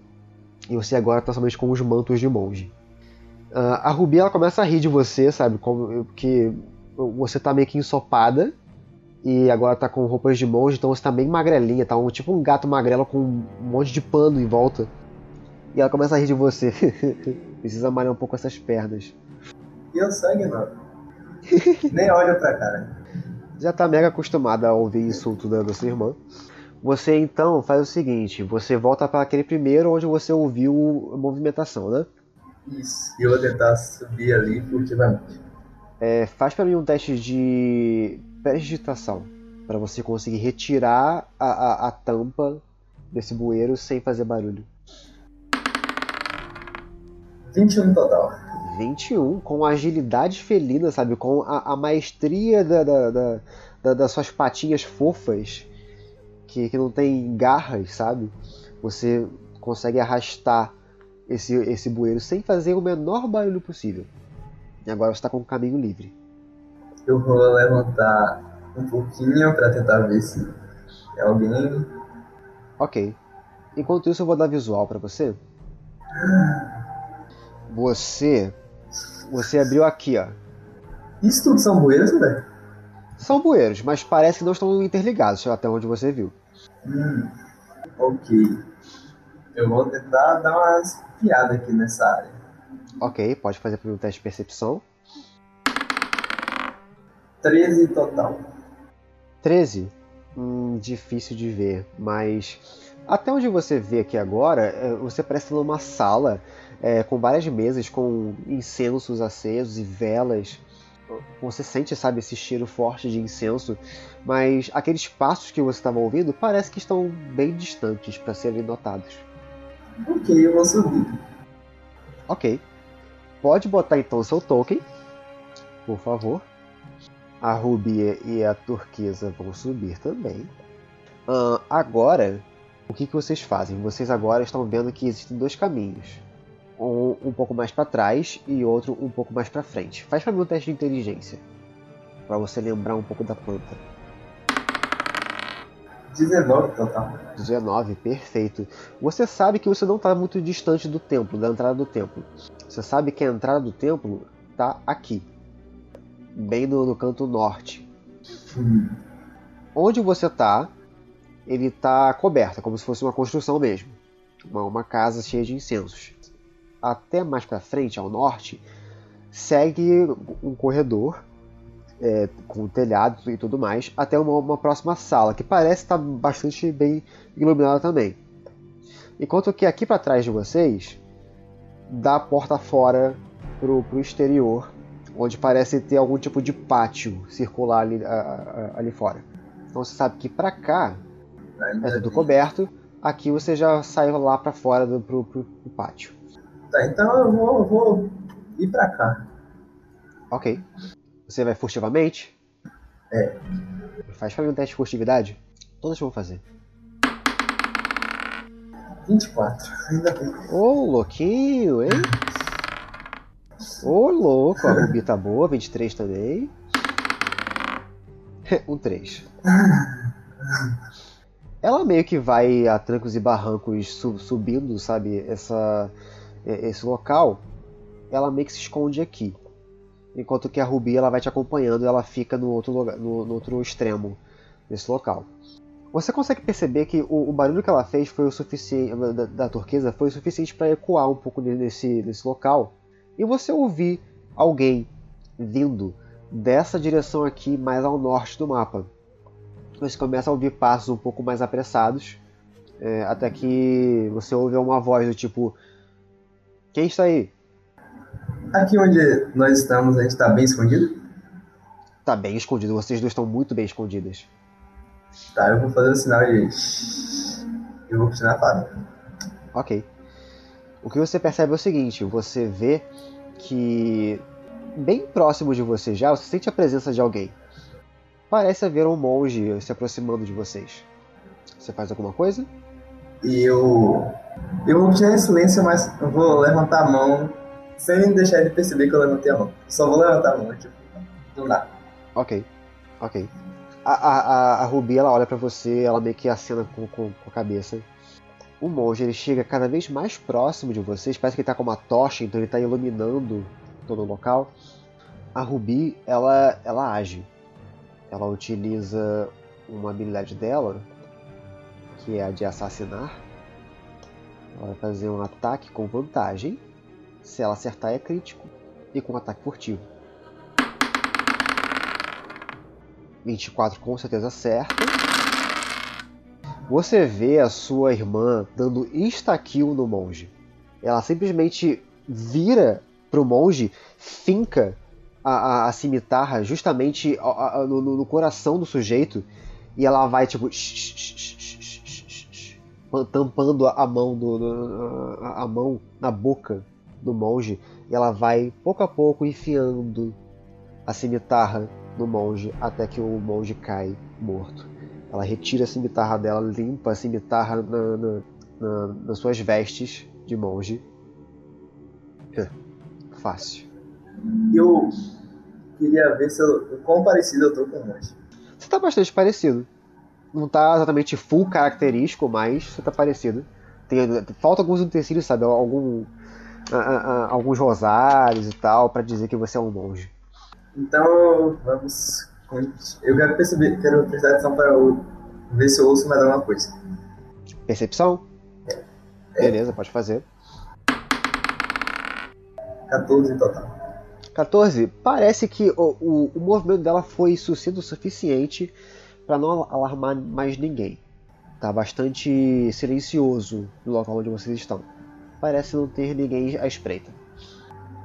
e você agora tá somente com os mantos de monge. Ah, a Rubi ela começa a rir de você, sabe? Como que você tá meio que ensopada e agora tá com roupas de monge, então você tá bem magrelinha, tá um, tipo um gato magrelo com um monte de pano em volta. E ela começa a rir de você. *laughs* Precisa malhar um pouco essas pernas. E eu só ignoro. Nem olho pra cara. já tá mega acostumada a ouvir insulto da, da sua irmã. Você então faz o seguinte: você volta para aquele primeiro onde você ouviu a movimentação, né? Isso. E eu vou tentar subir ali furtivamente. É, faz para mim um teste de prestidigitação para você conseguir retirar a, a, a tampa desse bueiro sem fazer barulho. 21 no total. 21 com agilidade felina, sabe? Com a, a maestria da, da, da- da- das suas patinhas fofas, que, que não tem garras, sabe? Você consegue arrastar esse, esse bueiro sem fazer o menor barulho possível. E agora você está com o caminho livre. Eu vou levantar um pouquinho pra tentar ver se é alguém. Ok. Enquanto isso, eu vou dar visual para você. Você. Você abriu aqui, ó. Isso tudo são bueiros, né? São bueiros, mas parece que não estão interligados, até onde você viu. Hum, ok. Eu vou tentar dar uma espiada aqui nessa área. Ok, pode fazer para um teste de percepção. 13 total. 13. Hum, difícil de ver, mas até onde você vê aqui agora, é, você parece numa sala é, com várias mesas com incensos acesos e velas. Você sente, sabe, esse cheiro forte de incenso, mas aqueles passos que você estava ouvindo parece que estão bem distantes para serem notados. Ok, eu vou subir. Ok. Pode botar então seu token, por favor. A Ruby e a Turquesa vão subir também. Ahn, agora, o que, que vocês fazem? Vocês agora estão vendo que existem dois caminhos. Um um pouco mais para trás e outro um pouco mais para frente. Faz para mim um teste de inteligência. Para você lembrar um pouco da planta. 19 total. 19, perfeito. Você sabe que você não está muito distante do templo, da entrada do templo. Você sabe que a entrada do templo está aqui, bem no, no canto norte. Hum. Onde você está, ele está coberto, como se fosse uma construção mesmo, uma, uma casa cheia de incensos. Até mais para frente, ao norte, segue um corredor é, com telhado e tudo mais, até uma, uma próxima sala, que parece estar bastante bem iluminada também. Enquanto que aqui para trás de vocês, dá a porta fora pro, pro exterior, onde parece ter algum tipo de pátio circular ali, a- a- ali fora. Então você sabe que para cá é tudo coberto, aqui você já saiu lá para fora do, pro, pro- pro pátio. Tá, então eu vou, eu vou ir pra cá. Ok. Você vai furtivamente? É. Faz pra mim um teste de furtividade? Todos vão fazer. 24. Ainda bem. Ô, louquinho, hein? Ô, louco, a Ruby tá boa, 23 também. *laughs* um 3. Ela meio que vai a trancos e barrancos su- subindo, sabe, essa, esse local. Ela meio que se esconde aqui. Enquanto que a Ruby ela vai te acompanhando ela fica no outro, lugar, no, no outro extremo desse local. Você consegue perceber que o, o barulho que ela fez foi o suficiente da, da turquesa foi o suficiente para ecoar um pouco nesse, nesse local e você ouvir alguém vindo dessa direção aqui mais ao norte do mapa. Você começa a ouvir passos um pouco mais apressados é, até que você ouve uma voz do tipo quem está aí? Aqui onde nós estamos, a gente tá bem escondido? Tá bem escondido, vocês duas estão muito bem escondidas. Tá, eu vou fazer o sinal de. Eu vou continuar falando. Ok. O que você percebe é o seguinte: você vê que bem próximo de você já, você sente a presença de alguém. Parece haver um monge se aproximando de vocês. Você faz alguma coisa? E eu. Eu vou continuar em silêncio, mas eu vou levantar a mão sem deixar ele perceber que eu levantei a mão. Só vou levantar a mão, tipo, do nada. Ok, ok. A, a, a- Ruby ela olha pra você, ela meio que acena com, com, com a cabeça. O monge ele chega cada vez mais próximo de vocês, parece que ele tá com uma tocha, então ele tá iluminando todo o local. A Ruby ela, ela age. Ela utiliza uma habilidade dela, que é a de assassinar. Ela vai fazer um ataque com vantagem. Se ela acertar é crítico. E com ataque furtivo. 24 com certeza acerta. Você vê a sua irmã dando insta-kill no monge. Ela simplesmente vira pro monge, finca a, a, a cimitarra justamente a- a- no, no- coração do sujeito e ela vai tipo tampando a mão do, a, a mão na boca do monge e ela vai pouco a pouco enfiando a cimitarra no monge até que o monge cai morto. Ela retira a cimitarra dela, limpa a cimitarra na, na- na- nas suas vestes de monge. É, Fácil. Eu queria ver se eu, o quão parecido eu tô com o monge. Você tá bastante parecido. Não tá exatamente full característico, mas você tá parecido. Tem, falta alguns utensílios, sabe? Algum, a- a- a- alguns rosários e tal, pra dizer que você é um monge. Então, vamos. Eu quero perceber, quero prestar atenção para ver se eu ouço mais alguma coisa. Percepção? Beleza, pode fazer. 14 em total. 14. Parece que o, o, o movimento dela foi sucinto o suficiente para não alarmar mais ninguém. Tá bastante silencioso no local onde vocês estão. Parece não ter ninguém à espreita.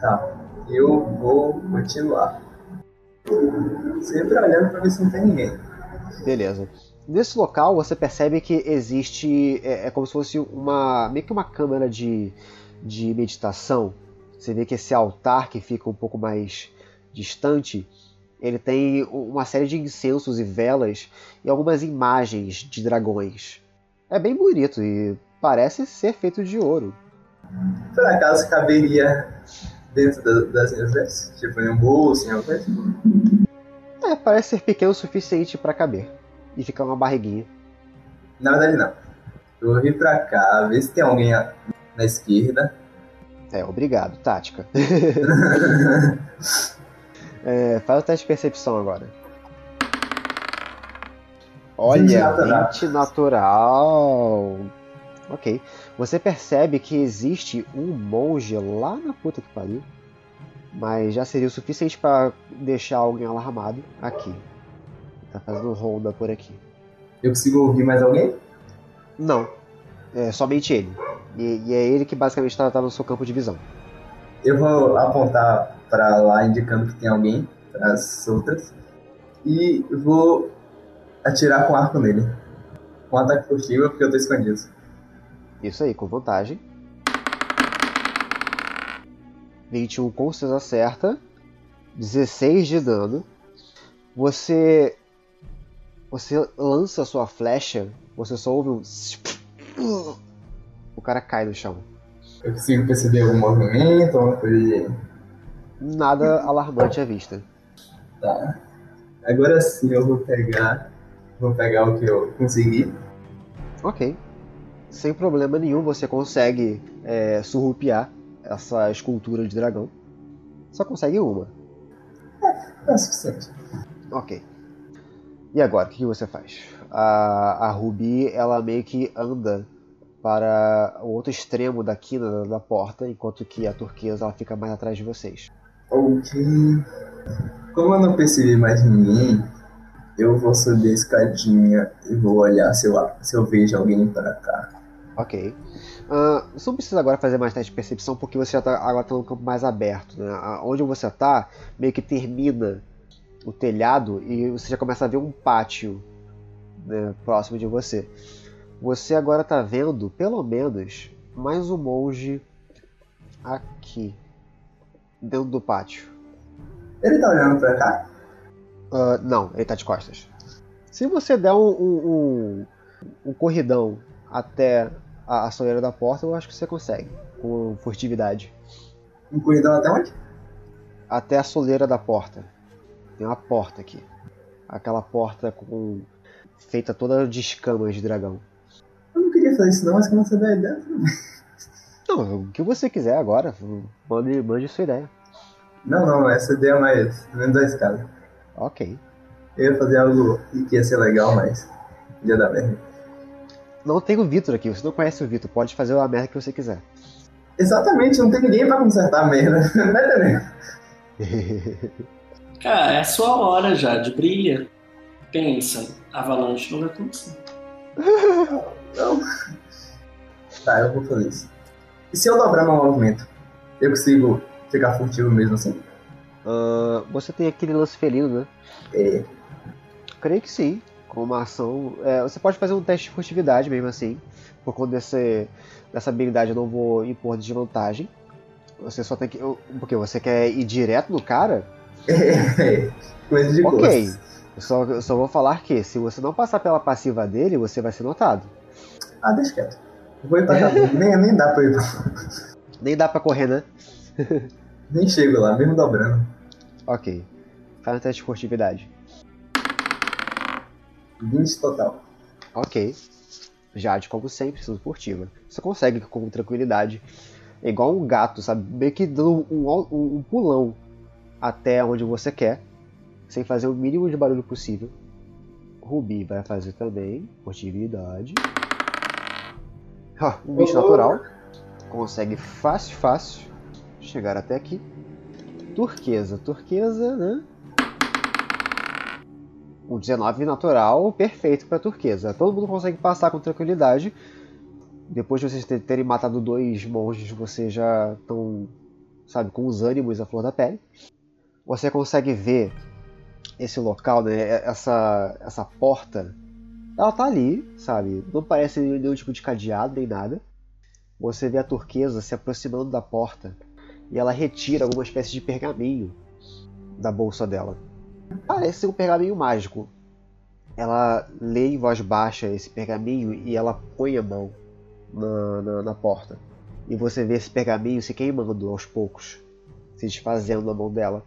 Tá, eu vou continuar. Sempre olhando pra ver se não tem ninguém. Beleza. Nesse local você percebe que existe. É, é como se fosse uma. meio que uma câmara de, de meditação. Você vê que esse altar que fica um pouco mais distante. Ele tem uma série de incensos e velas e algumas imagens de dragões. É bem bonito e parece ser feito de ouro. Por acaso caberia dentro da- das minhas vestes? Tipo, em um bolso, em alguma coisa? É, parece ser pequeno o suficiente para caber. E ficar uma barriguinha. Na verdade, não. Eu vou vir pra cá, ver se tem alguém na esquerda. É, obrigado, tática. *laughs* *laughs* É, faz o teste de percepção agora. Olha, 20 natural. 20 natural. Ok. Você percebe que existe um monge lá na puta que pariu. Mas já seria o suficiente para deixar alguém alarmado aqui. Tá fazendo ronda por aqui. Eu consigo ouvir mais alguém? Não. É somente ele. E, e é ele que basicamente está tá no seu campo de visão. Eu vou apontar pra lá, indicando que tem alguém, para as outras. E vou atirar com arco nele. Com ataque furtivo, porque eu tô escondido. Isso aí, com vantagem. 21 com certeza acerta. 16 de dano. Você. Você lança a sua flecha. Você só ouve um. *laughs* O cara cai no chão. Eu consigo perceber algum movimento, alguma coisa de. Nada alarmante à vista. Tá. Agora sim eu vou pegar. Vou pegar o que eu consegui. Ok. Sem problema nenhum você consegue é, surrupiar essa escultura de dragão. Só consegue uma. É o suficiente. Ok. E agora, o que você faz? A, a Ruby, ela meio que anda para o outro extremo da quina da, porta, enquanto que a turquesa ela fica mais atrás de vocês. Ok. Como eu não percebi mais ninguém, eu vou subir a escadinha e vou olhar se eu, se eu vejo alguém pra cá. Ok. Ah, você não precisa agora fazer mais teste de percepção porque você já está agora tá num campo mais aberto. Né? Ah, Onde você está, meio que termina o telhado e você já começa a ver um pátio né, próximo de você. Você agora está vendo, pelo menos, mais um monge aqui, dentro do pátio. Ele tá olhando pra cá? Ah, não, ele tá de costas. Se você der um, um, um- um corridão até a, a soleira da porta, eu acho que você consegue, com furtividade. Um corridão até onde? Até a soleira da porta. Tem uma porta aqui. Aquela porta com feita toda de escamas de dragão. Eu não queria fazer isso não, mas como você dá ideia? Não, o que você quiser agora, mande, mande sua ideia. Não, não, essa ideia é mais menos da escada. Ok. Eu ia fazer algo que ia ser legal, mas ia dar merda. Não tem o Vitor aqui, você não conhece o Vitor, pode fazer a merda que você quiser. Exatamente, não tem ninguém pra consertar a merda. *laughs* Não é também? *laughs* Cara, é a sua hora já de brilha. Pensa, Avalanche não vai acontecer. *laughs* Não. Tá, eu vou fazer isso. E se eu dobrar meu movimento? Eu consigo ficar furtivo mesmo assim? Ah, você tem aquele lance felino, né? É. Creio que sim. Com uma ação. é, você pode fazer um teste de furtividade mesmo assim. Por conta desse, dessa habilidade eu não vou impor desvantagem. Você só tem que. Porque você quer ir direto no cara? É. Coisa de Ok. gosto. Eu só, eu só vou falar que se você não passar pela passiva dele, você vai ser notado. Ah, deixa quieto. Vou ir pra cá. nem, nem dá pra ir pra... Nem dá pra correr, né? *laughs* Nem chego lá, mesmo dobrando. Ok. Faz um teste de furtividade. 20 total. Ok. Jade, como sempre, sendo furtiva. Você consegue com tranquilidade. É igual um gato, sabe? Meio que dando um, um- um pulão até onde você quer. Sem fazer o mínimo de barulho possível. Rubi vai fazer também. Furtividade. Um bicho Oh. natural. Consegue fácil, fácil. Chegar até aqui. Turquesa. Turquesa, né? Um 19 natural perfeito para turquesa. Todo mundo consegue passar com tranquilidade. Depois de vocês ter- terem matado dois monges, vocês já estão, sabe, com os ânimos à flor da pele. Você consegue ver esse local, né? Essa, essa porta. Ela tá ali, sabe? Não parece nenhum tipo de cadeado nem nada. Você vê a turquesa se aproximando da porta e ela retira alguma espécie de pergaminho da bolsa dela. Parece um pergaminho mágico. Ela lê em voz baixa esse pergaminho e ela põe a mão na, na, na porta. E você vê esse pergaminho se queimando aos poucos, se desfazendo na mão dela.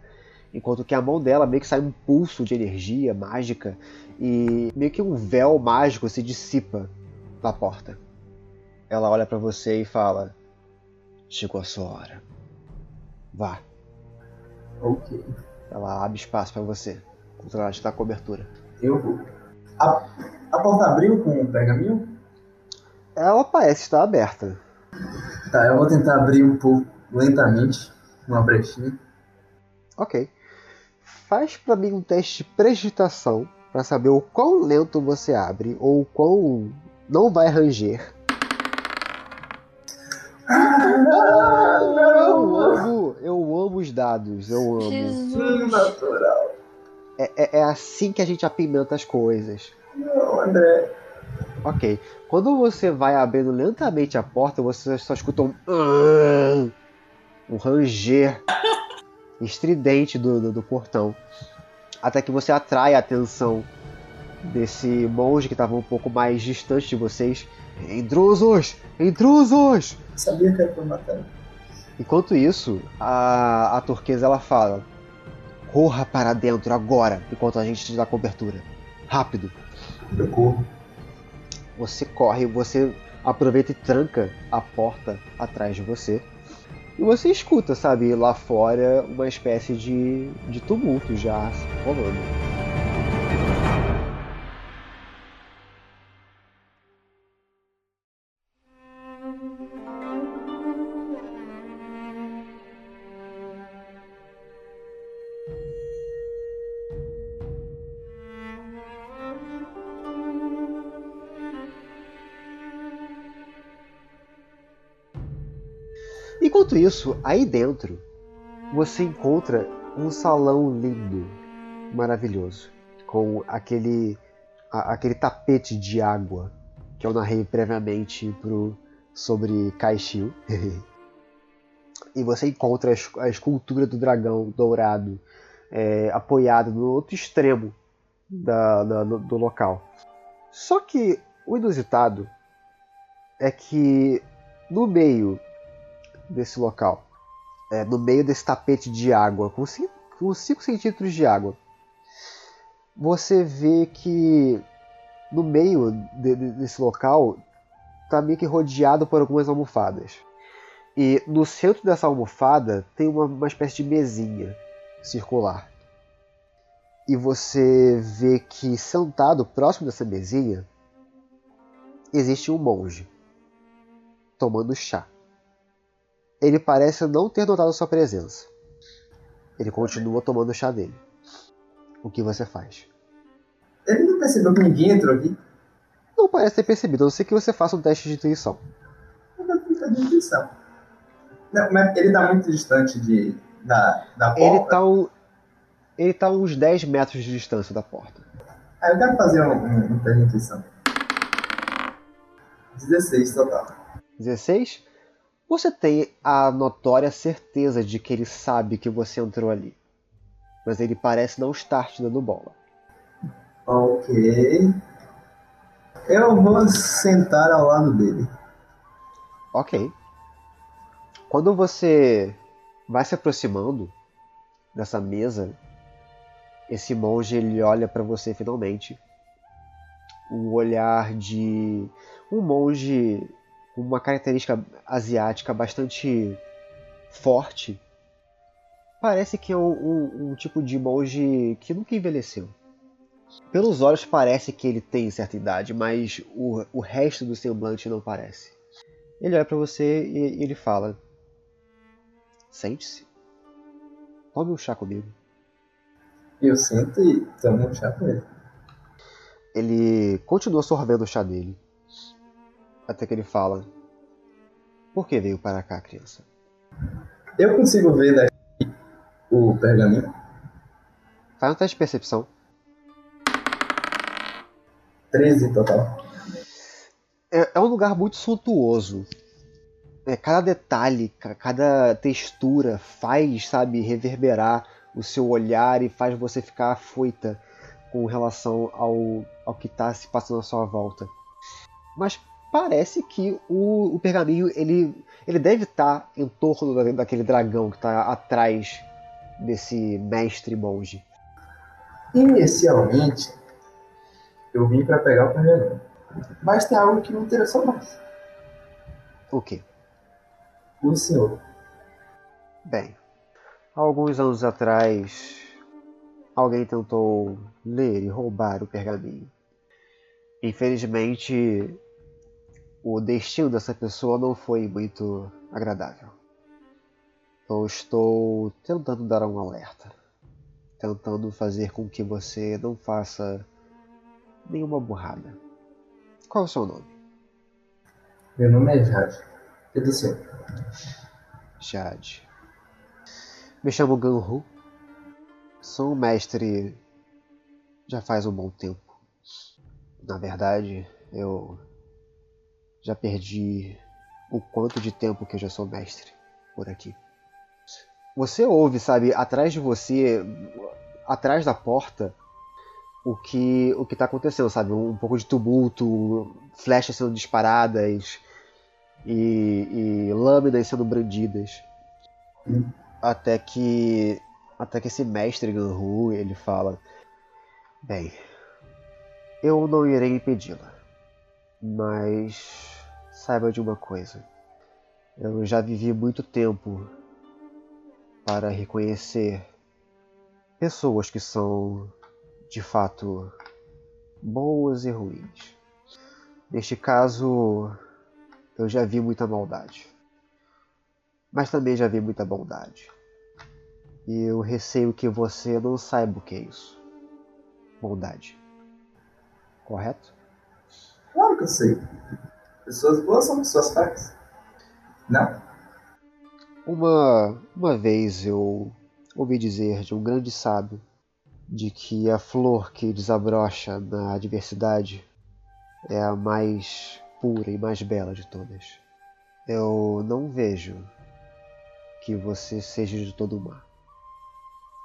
Enquanto que a mão dela meio que sai um pulso de energia mágica e meio que um véu mágico se dissipa da porta. Ela olha pra você e fala: Chegou a sua hora. Vá. Ok. Ela abre espaço pra você. Contra ela te dá cobertura. Eu vou. A, a porta abriu com o pergaminho? Ela parece estar aberta. Tá, eu vou tentar abrir um pouco lentamente, uma brechinha. Ok. Faz pra mim um teste de prestidigitação pra saber o quão lento você abre ou o quão não vai ranger. Eu amo, eu amo os dados, eu amo. Jesus. É, é- é assim que a gente apimenta as coisas. Não, André. Ok. Quando você vai abrindo lentamente a porta, você só escuta um. "Ah", um ranger *laughs* estridente do, do, do portão. Até que você atrai a atenção desse monge que estava um pouco mais distante de vocês. Intrusos! Intrusos! Sabia que era pra matar. Enquanto isso, a, a turquesa ela fala: Corra para dentro agora, enquanto a gente te dá cobertura. Rápido. Eu corro. Você corre, você aproveita e tranca a porta atrás de você. E você escuta, sabe, lá fora uma espécie de, de tumulto já rolando. Enquanto isso, aí dentro, você encontra um salão lindo, maravilhoso, com aquele, a- aquele tapete de água que eu narrei previamente pro, sobre Kaishio. *laughs* e você encontra a es- a escultura do dragão dourado é, apoiado no outro extremo da, da- do local. Só que o inusitado é que no meio desse local, é, no meio desse tapete de água, com 5 centímetros de água, você vê que no meio de- de- desse local está meio que rodeado por algumas almofadas. E no centro dessa almofada tem uma, uma espécie de mesinha circular. E você vê que sentado próximo dessa mesinha existe um monge tomando chá. Ele parece não ter notado sua presença. Ele continua tomando o chá dele. O que você faz? Ele não percebeu que ninguém entrou aqui? Não parece ter percebido, a não ser que você faça um teste de intuição. De intuição. Não, mas ele tá muito distante de, da, da Ele porta. tá, um, ele tá uns 10 metros de distância da porta. Aí eu quero fazer um, um, um teste de intuição. 16 total. 16? Você tem a notória certeza de que ele sabe que você entrou ali. Mas ele parece não estar te dando bola. Ok. Eu vou sentar ao lado dele. Ok. Quando você vai se aproximando dessa mesa, esse monge ele olha para você finalmente. Um olhar de um monge com uma característica asiática bastante forte. Parece que é um, um- um tipo de monge que nunca envelheceu. Pelos olhos parece que ele tem certa idade, mas o, o resto do semblante não parece. Ele olha pra você e ele fala: Sente-se. Tome um chá comigo. Eu sento e tomo um chá com ele. Ele continua sorvendo o chá dele. Até que ele fala: Por que veio para cá, criança? Eu consigo ver daqui o pergaminho? Faz um teste de percepção. 13 total. É, é um lugar muito suntuoso. É, cada detalhe, ca- cada textura faz, sabe, reverberar o seu olhar e faz você ficar afoita com relação ao, ao que está se passando à sua volta. Mas parece que o, o pergaminho ele, ele deve estar em torno da- daquele dragão que está atrás desse mestre monge. Inicialmente, eu vim para pegar o pergaminho. Mas tem algo que me interessou mais. O quê? O senhor. Bem, alguns anos atrás, alguém tentou ler e roubar o pergaminho. Infelizmente, o destino dessa pessoa não foi muito agradável. Eu estou tentando dar um alerta, tentando fazer com que você não faça nenhuma burrada. Qual é o seu nome? Meu nome é Jade. E do senhor? Jade. Me chamo Ganhu. Sou um mestre já faz um bom tempo. Na verdade, eu já perdi o quanto de tempo que eu já sou mestre por aqui. Você ouve, sabe, atrás de você, atrás da porta, o que o que tá acontecendo, sabe? Um pouco de tumulto, flechas sendo disparadas e, e lâminas sendo brandidas. Até que até que esse mestre Ganhu, ele fala: "Bem, eu não irei impedi-la, mas saiba de uma coisa. Eu já vivi muito tempo para reconhecer pessoas que são de fato boas e ruins. Neste caso, eu já vi muita maldade, mas também já vi muita bondade. E eu receio que você não saiba o que é isso. Bondade. Correto? Claro que eu sei. Pessoas boas são pessoas fracas. Não? Uma, uma vez eu ouvi dizer de um grande sábio de que a flor que desabrocha na adversidade é a mais pura e mais bela de todas. Eu não vejo que você seja de todo má.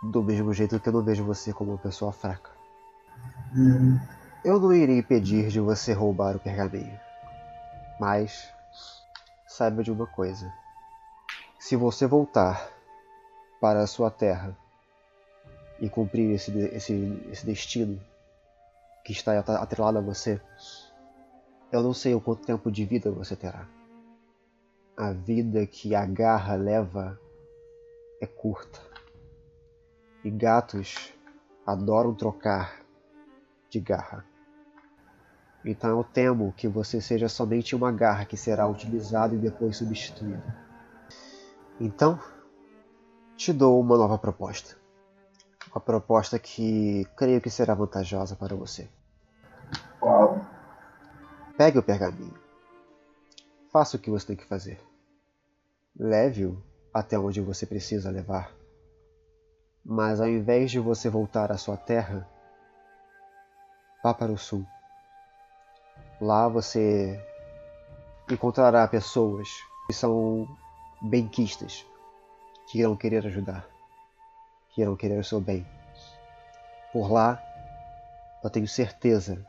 Do mesmo jeito que eu não vejo você como uma pessoa fraca. Hum, Eu não irei impedir de você roubar o pergaminho. Mas saiba de uma coisa. Se você voltar para a sua terra e cumprir esse, esse, esse destino que está atrelado a você, eu não sei o quanto tempo de vida você terá. A vida que a garra leva é curta. E gatos adoram trocar de garra. Então eu temo que você seja somente uma garra que será utilizada e depois substituída. Então, te dou uma nova proposta. Uma proposta que creio que será vantajosa para você. qual? Pegue o pergaminho. Faça o que você tem que fazer. Leve-o até onde você precisa levar. Mas ao invés de você voltar à sua terra, vá para o sul. Lá você encontrará pessoas que são benquistas, que irão querer ajudar, que irão querer o seu bem. Por lá, eu tenho certeza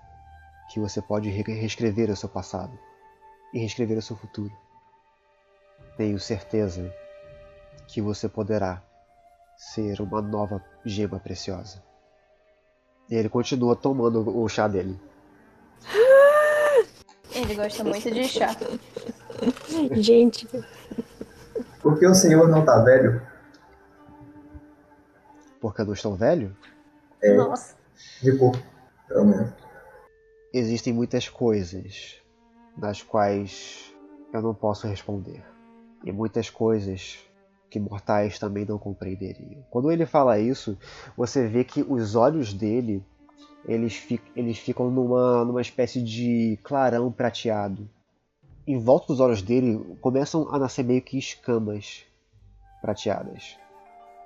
que você pode re- reescrever o seu passado e reescrever o seu futuro. Tenho certeza que você poderá ser uma nova gema preciosa. E ele continua tomando o chá dele. Ele gosta muito de chá. *laughs* Gente, Porque o senhor não tá velho? Porque eu não estou velho? Nossa. De cor, pelo menos. Existem muitas coisas das quais eu não posso responder. E muitas coisas que mortais também não compreenderiam. Quando ele fala isso, você vê que os olhos dele eles, fi eles ficam numa, numa espécie de clarão prateado. Em volta dos olhos dele começam a nascer meio que escamas prateadas.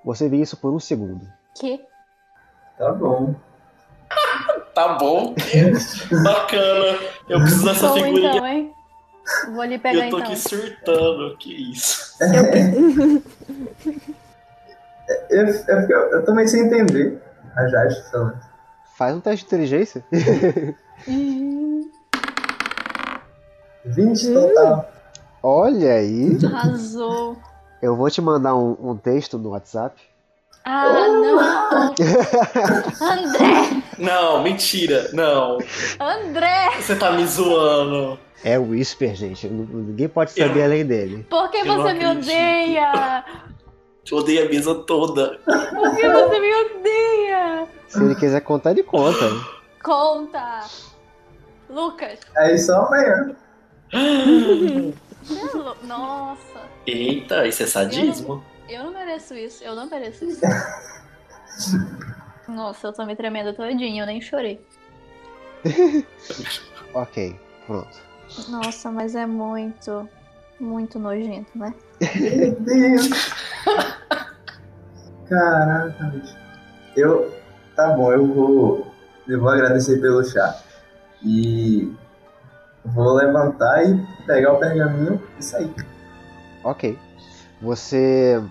Você vê isso por um segundo. Que? Tá bom. *laughs* Tá bom. *laughs* Bacana. Eu preciso dessa figurinha. então, hein? Vou lhe pegar Eu tô então. aqui surtando. Que isso? *laughs* Eu, eu, eu, eu também sem entender a Jade falando. Faz um teste de inteligência. Hum, 20 total. Olha aí. arrasou. Eu vou te mandar um, um texto no WhatsApp. Ah, não! *laughs* André! Não, mentira. Não. André! Você tá me zoando. É o Whisper, gente. Ninguém pode saber Eu- além dele. Por que Eu você me acredito. odeia? Eu odeio a mesa toda. Por que você me odeia? Se ele quiser contar, ele conta. Conta! Lucas! Aí só amanhã. é Nossa! Eita, isso é sadismo? Eu não mereço isso, eu não mereço isso. *laughs* Nossa, eu tô me tremendo todinho, eu nem chorei. *laughs* Ok, pronto. Nossa, mas é muito, muito nojento, né? Meu Deus. Caraca, bicho. Eu. Tá bom, eu vou. Eu vou agradecer pelo chá. E. Vou levantar e pegar o pergaminho e sair. Ok. Você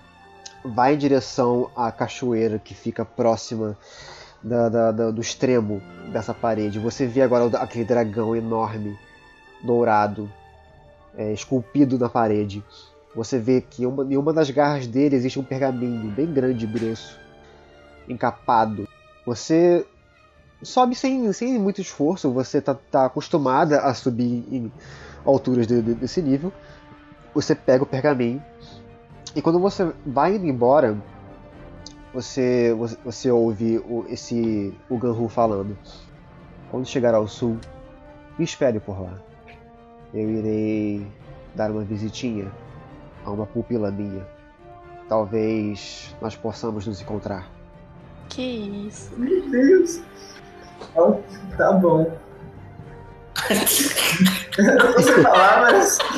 vai em direção à cachoeira que fica próxima da- da- da- do extremo dessa parede. Você vê agora aquele dragão enorme, dourado, é, esculpido na parede. Você vê que uma- em uma das garras dele existe um pergaminho bem grande e grosso, encapado. Você sobe sem, sem muito esforço, você tá, tá acostumada a subir em alturas de- de- desse nível. Você pega o pergaminho e quando você vai indo embora, você, você, você ouve o, esse o Ganhu falando. Quando chegar ao sul, me espere por lá. Eu irei dar uma visitinha a uma pupila minha. Talvez nós possamos nos encontrar. Que isso? Meu Deus. Ó, tá bom. eu tô sem palavras. *laughs*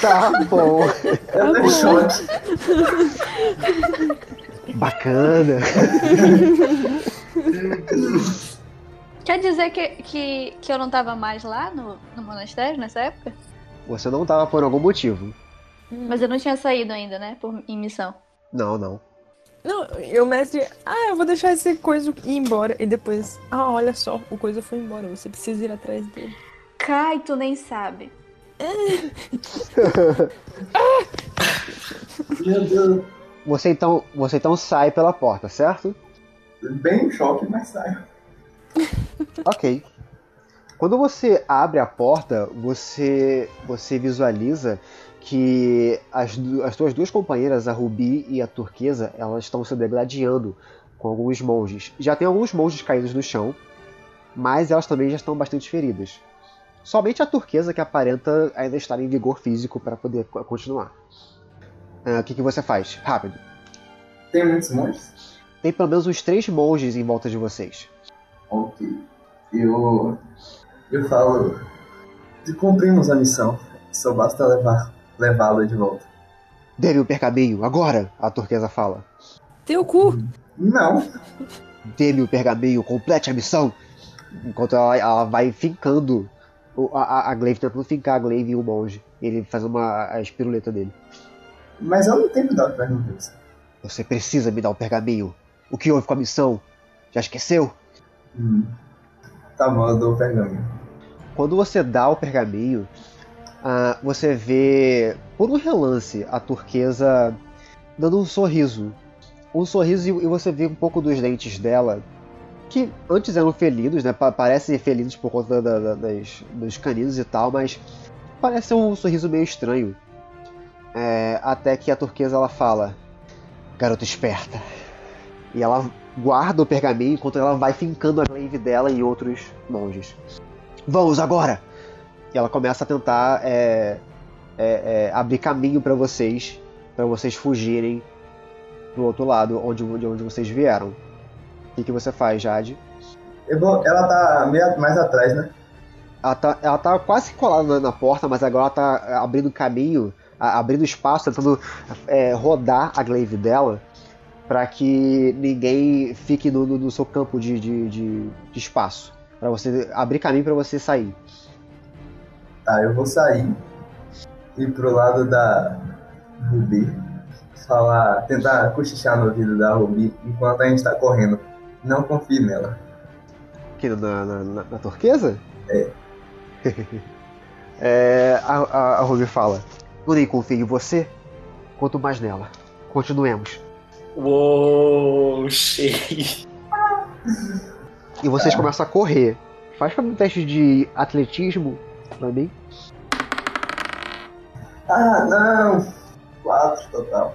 Tá bom, Eu tô em choque. bacana. Quer dizer que, que, que eu não tava mais lá no, no monastério nessa época? Você não tava por algum motivo. Mas eu não tinha saído ainda, né? Por, em missão. Não, não. Não, e o mestre, ah, eu vou deixar esse coisa ir embora. E depois, ah, olha só, o coisa foi embora, você precisa ir atrás dele. Cai, tu nem sabe. *laughs* Meu Deus. Você então, você então sai pela porta, certo? Bem em choque, mas sai. *laughs* Ok. Quando você abre a porta, você você visualiza que as, as suas duas companheiras, a Rubi e a Turquesa, elas estão se degladiando com alguns monges. Já tem alguns monges caídos no chão, mas elas também já estão bastante feridas. Somente a Turquesa que aparenta ainda estar em vigor físico para poder co- continuar. Ah, O que, que você faz? Rápido. Tem muitos monstros? Tem pelo menos uns três monges em volta de vocês. Ok. Eu. Eu falo. Cumprimos a missão. Só basta levar levá-lo de volta. Dê-me o pergaminho, agora! A turquesa fala. Teu cu! Não. Dê-me o pergaminho, complete a missão! Enquanto ela, ela vai fincando o- a, a, a Glaive, tentando fincar a Glaive e o monge. Ele faz uma a espiruleta dele. Mas eu não tenho que dar perguntas. Você precisa me dar o pergaminho. O que houve com a missão? Já esqueceu? Hum. Tá bom, eu dou o pergaminho. Quando você dá o pergaminho, ah, você vê, por um relance, a turquesa dando um sorriso. Um sorriso e você vê um pouco dos dentes dela, que antes eram felidos, né? pa- Parecem felidos por conta da- da- das, dos caninos e tal, mas parece um sorriso meio estranho. É, até que a turquesa ela fala: Garota esperta. E ela guarda o pergaminho enquanto ela vai fincando a glaive dela em outros monges. Vamos agora! E ela começa a tentar é, é, é, abrir caminho para vocês, para vocês fugirem pro outro lado, onde, de onde vocês vieram. O que, que você faz, Jade? Eu vou, ela tá meio mais atrás, né? Ela tá, ela tá quase colada na, na porta, mas agora ela tá abrindo caminho, a- abrindo espaço, tentando é, rodar a glaive dela para que ninguém fique no, no- no seu campo de, de, de- de espaço. Pra você abrir caminho para você sair. Tá, eu vou sair e ir pro lado da Ruby. Falar, tentar cochichar no ouvido da Ruby enquanto a gente tá correndo. Não confie nela. Aqui na, na, na, na turquesa? É. *laughs* É, a, a, a Ruby fala: Eu nem confio em você, quanto mais nela. Continuemos. Uou, cheio. E vocês começam a correr. Faz pra mim um teste de atletismo pra mim. Ah, não! Quatro total.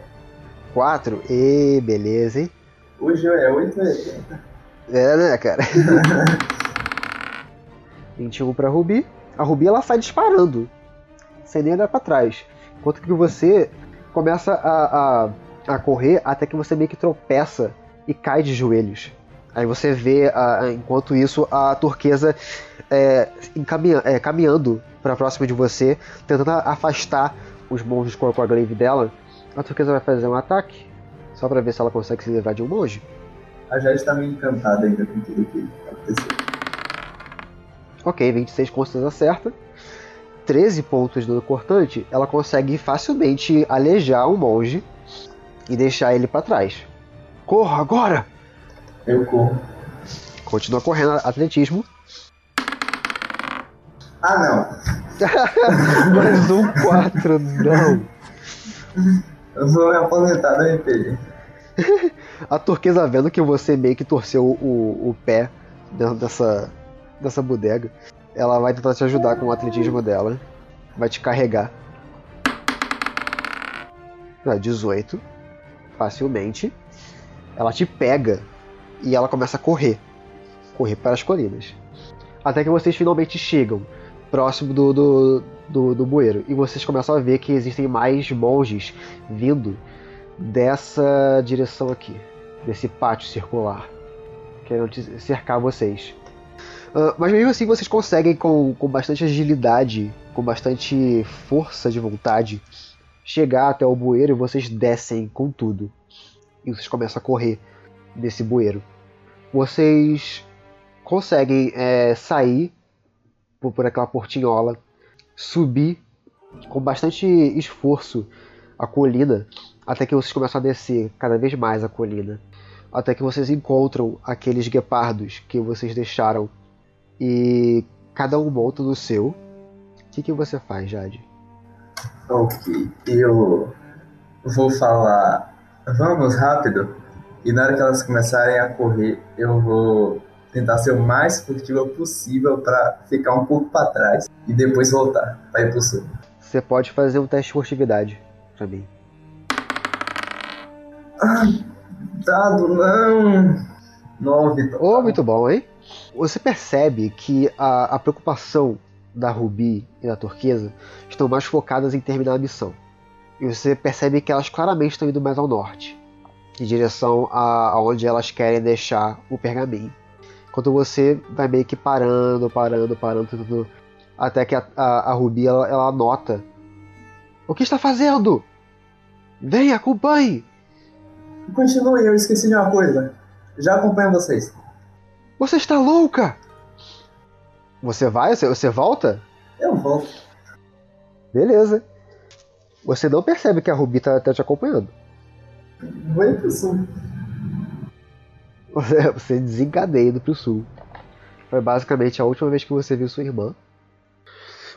4. E beleza, hein? Hoje é 880. É, né, cara? *laughs* 21 pra Ruby. A Ruby ela sai disparando, sem nem olhar pra trás. Enquanto que você começa a, a, a correr até que você meio que tropeça e cai de joelhos. Aí você vê, a- enquanto isso, a turquesa é, é, caminhando pra próxima de você, tentando afastar os monstros com a glaive dela. A turquesa vai fazer um ataque, só pra ver se ela consegue se livrar de um monge. A Jade tá meio encantada ainda com tudo que aconteceu. Ok, 26 com certeza acerta. 13 pontos de dano cortante, ela consegue facilmente alejar um monge e deixar ele pra trás. Corra agora! Eu corro. Continua correndo atletismo. Ah, não! *laughs* Mais um 4, não! Eu vou me aposentar RPG. A turquesa vendo que você meio que torceu o, o pé dentro dessa, dessa bodega, ela vai tentar te ajudar com o atletismo dela. Vai te carregar. Ah, 18. Facilmente. Ela te pega e ela começa a correr. Correr para as colinas. Até que vocês finalmente chegam próximo do, do, do, do bueiro. E vocês começam a ver que existem mais monges vindo dessa direção aqui, desse pátio circular, querendo cercar vocês. Ah, mas mesmo assim vocês conseguem com, com bastante agilidade, com bastante força de vontade, chegar até o bueiro e vocês descem com tudo. E vocês começam a correr desse bueiro. Vocês conseguem é, sair por, por aquela portinhola, subir com bastante esforço a colina até que vocês começam a descer cada vez mais a colina, até que vocês encontram aqueles guepardos que vocês deixaram e cada um monta no seu. O que, que você faz, Jade? Ok, eu vou falar. Vamos rápido. E na hora que elas começarem a correr, eu vou tentar ser o mais furtivo possível pra ficar um pouco pra trás e depois voltar pra ir pro sul. Você pode fazer um teste de furtividade pra mim. Dado não. Nove. Oh, muito bom, hein? Você percebe que a, a preocupação da Ruby e da Turquesa estão mais focadas em terminar a missão. E você percebe que elas claramente estão indo mais ao norte, em direção a, aonde elas querem deixar o pergaminho. Enquanto você vai meio que parando, parando, parando, tentando, até que a, a, a Ruby ela, ela nota: O que está fazendo? Venha, acompanhe! Continue, eu esqueci de uma coisa. Já acompanho vocês. Você está louca! Você vai? Você, você volta? Eu volto. Beleza. Você não percebe que a Ruby tá, tá te acompanhando. Vou ir pro sul. Você, você desencadeia indo pro sul. Foi basicamente a última vez que você viu sua irmã.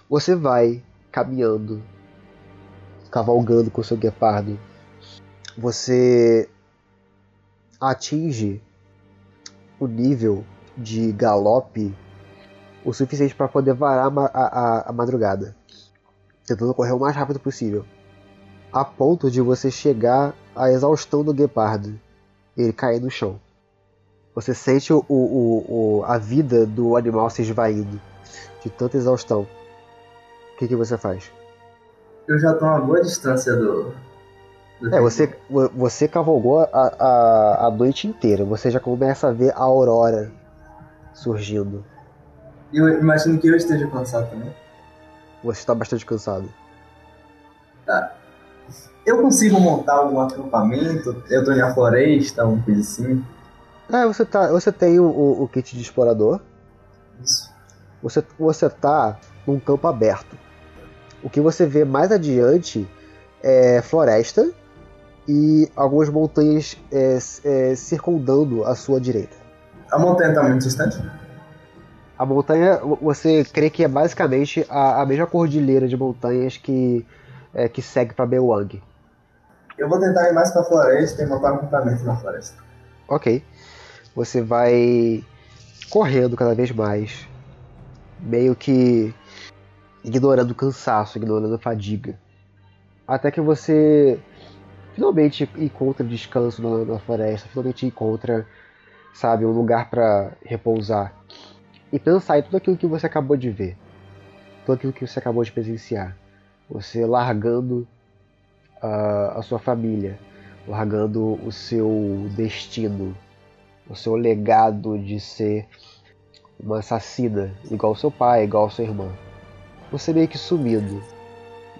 Você vai caminhando, cavalgando com seu guepardo. Você atinge o nível de galope o suficiente para poder varar a, a- a madrugada, tentando correr o mais rápido possível, a ponto de você chegar à exaustão do guepardo ele cair no chão. Você sente o, o, o, a vida do animal se esvaindo de tanta exaustão. O que, que você faz? Eu já tô a uma boa distância do. do É, você, vo- você cavalgou a, a, a noite inteira. Você já começa a ver a aurora surgindo. Eu imagino que eu esteja cansado também. Você está bastante cansado. Tá. Eu consigo montar algum acampamento? Eu tô na floresta, uma coisa assim. Ah, você, tá, você tem o, o, o kit de explorador. Isso. Você, você tá num campo aberto. O que você vê mais adiante é floresta e algumas montanhas é, é, circundando a sua direita. A montanha tá muito distante? A montanha, você crê que é basicamente a, a mesma cordilheira de montanhas que, é, que segue para Bewang. Eu vou tentar ir mais pra floresta e montar um acampamento na floresta. Ok. Você vai correndo cada vez mais, meio que ignorando o cansaço, ignorando a fadiga. Até que você finalmente encontra descanso na, na floresta, finalmente encontra, sabe, um lugar para repousar e pensar em tudo aquilo que você acabou de ver, tudo aquilo que você acabou de presenciar. Você largando a, a sua família, largando o seu destino, o seu legado de ser uma assassina, igual seu pai, igual sua irmã. Você meio que sumido,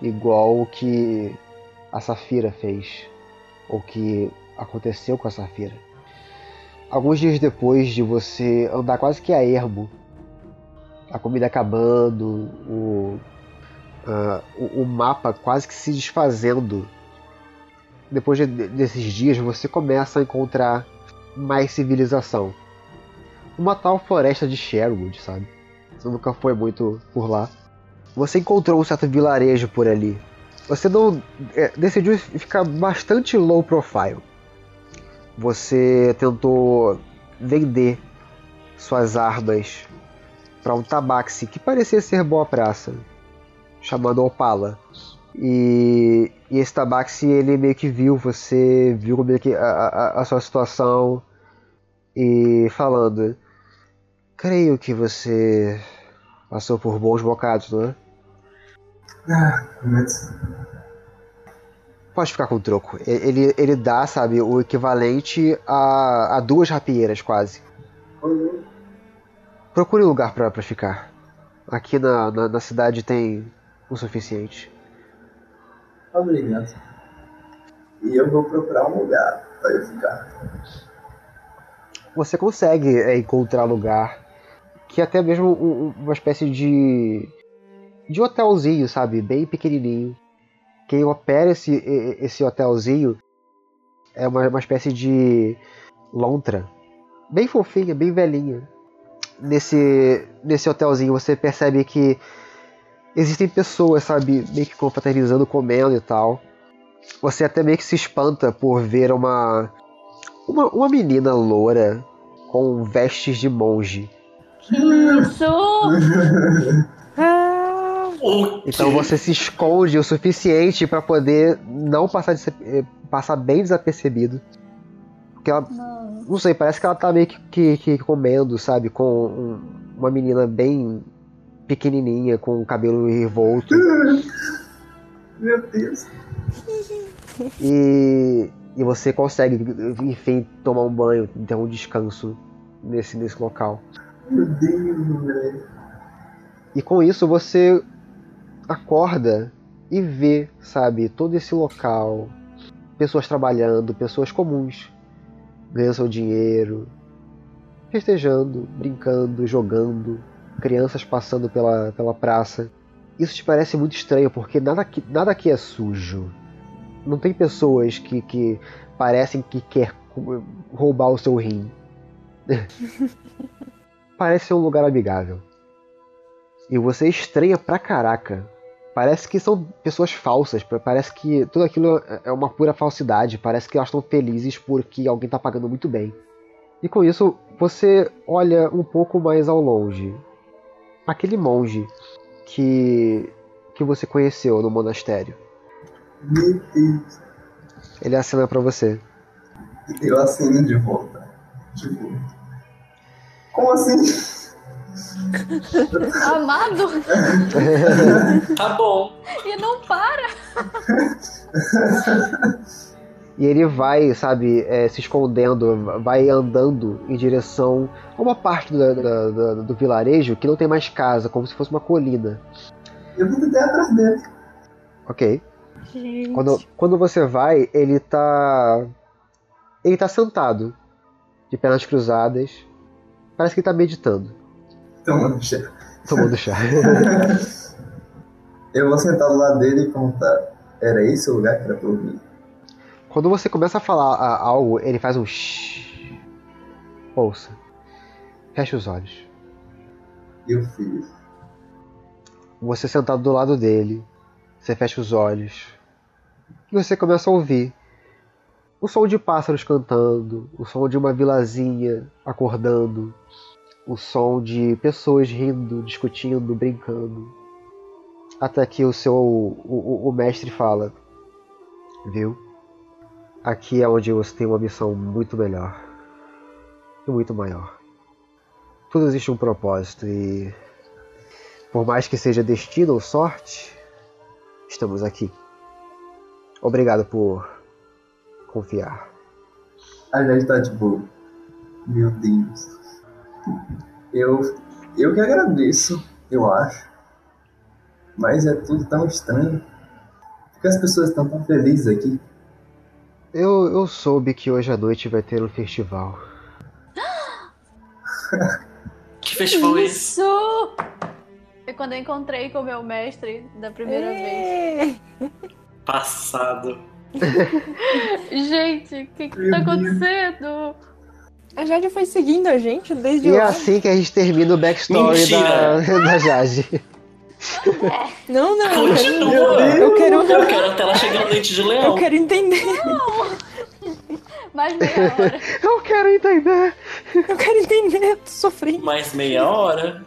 igual o que a Safira fez, ou que aconteceu com a Safira. Alguns dias depois de você andar quase que a ermo, a comida acabando, o, uh, o, o, mapa quase que se desfazendo, depois de, desses dias você começa a encontrar mais civilização. Uma tal floresta de Sherwood, sabe? Você nunca foi muito por lá. Você encontrou um certo vilarejo por ali. Você não é, decidiu ficar bastante low profile. Você tentou vender suas armas para um tabaxi que parecia ser boa praça, chamado Opala. E, e esse tabaxi ele meio que viu você, viu meio que a, a, a sua situação e falando: Creio que você passou por bons bocados, não é? Ah, mas... Pode ficar com o troco. Ele, ele dá, sabe, o equivalente a, a duas rapieiras, quase. Procure um lugar pra ficar. Aqui na, na, na cidade tem o suficiente. Obrigado. E eu vou procurar um lugar para eu ficar. Você consegue é, encontrar lugar que até mesmo um, uma espécie de de hotelzinho, sabe, bem pequenininho. Quem opera esse esse hotelzinho é uma, uma espécie de lontra, bem fofinha, bem velhinha. Nesse nesse hotelzinho você percebe que existem pessoas, sabe, meio que confraternizando, comendo e tal. Você até meio que se espanta por ver uma, uma, uma menina loura com vestes de monge. Que isso? *laughs* Então você se esconde o suficiente para poder não passar, eh, passar bem desapercebido. Porque ela, Não. não sei, parece que ela tá meio que, que, que comendo, sabe, com um- uma menina bem pequenininha, com o cabelo revolto. *laughs* Meu Deus. E, e você consegue, enfim, tomar um banho, ter um descanso nesse, nesse local. Meu Deus, velho. E com isso você acorda e vê, sabe, todo esse local, pessoas trabalhando, pessoas comuns, ganhando seu dinheiro, festejando, brincando, jogando, crianças passando pela, pela praça. Isso te parece muito estranho porque nada aqui, nada aqui é sujo. Não tem pessoas que, que parecem que quer roubar o seu rim. *laughs* Parece ser um lugar amigável. E você estranha pra caraca. Parece que são pessoas falsas. Parece que tudo aquilo é uma pura falsidade. Parece que elas estão felizes porque alguém tá pagando muito bem. E com isso, você olha um pouco mais ao longe. Aquele monge que, que você conheceu no monastério. Meu Deus. Ele acena pra você. Eu assino de volta. Tipo. Como assim? *laughs* Amado! Tá bom. E não para! *laughs* E ele vai, sabe, é, se escondendo, vai andando em direção a uma parte do, do, do- do vilarejo que não tem mais casa, como se fosse uma colina. Eu vou tentar atrás dele. Ok. Gente. Quando, quando você vai, ele tá. Ele tá sentado, de pernas cruzadas. Parece que ele tá meditando, Tomando chá. tomando chá. *laughs* Eu vou sentar do lado dele e contar. Era esse o lugar que era pra eu vir? Quando você começa a falar ah, algo, ele faz um shh. Ouça. Feche os olhos. Eu fiz. Você sentado do lado dele, você fecha os olhos e você começa a ouvir o som de pássaros cantando, o som de uma vilazinha acordando, o som de pessoas rindo, discutindo, brincando. Até que o seu o, o- o mestre fala: Viu? Aqui é onde você tem uma missão muito melhor e muito maior. Tudo existe um propósito e por mais que seja destino ou sorte, estamos aqui. Obrigado por confiar. A gente tá tipo. Meu Deus. Eu. Eu que agradeço, eu acho. Mas é tudo tão estranho. Por que as pessoas estão tão felizes aqui? Eu, eu soube que hoje à noite vai ter um festival. *gasps* Que festival é esse? Isso! Foi quando eu encontrei com o meu mestre da primeira vez. É. *laughs* Passado. *laughs* Gente, o que, que tá acontecendo? A Jade foi seguindo a gente desde E é assim que a gente termina o backstory da, *laughs* da Jade. Não, não, eu quero, Continua. eu quero, Eu quero até ela chegar no dente de leão. eu quero entender. *laughs* Mais meia hora. Eu quero entender. Eu quero entender. Eu tô sofrendo. Mais meia hora.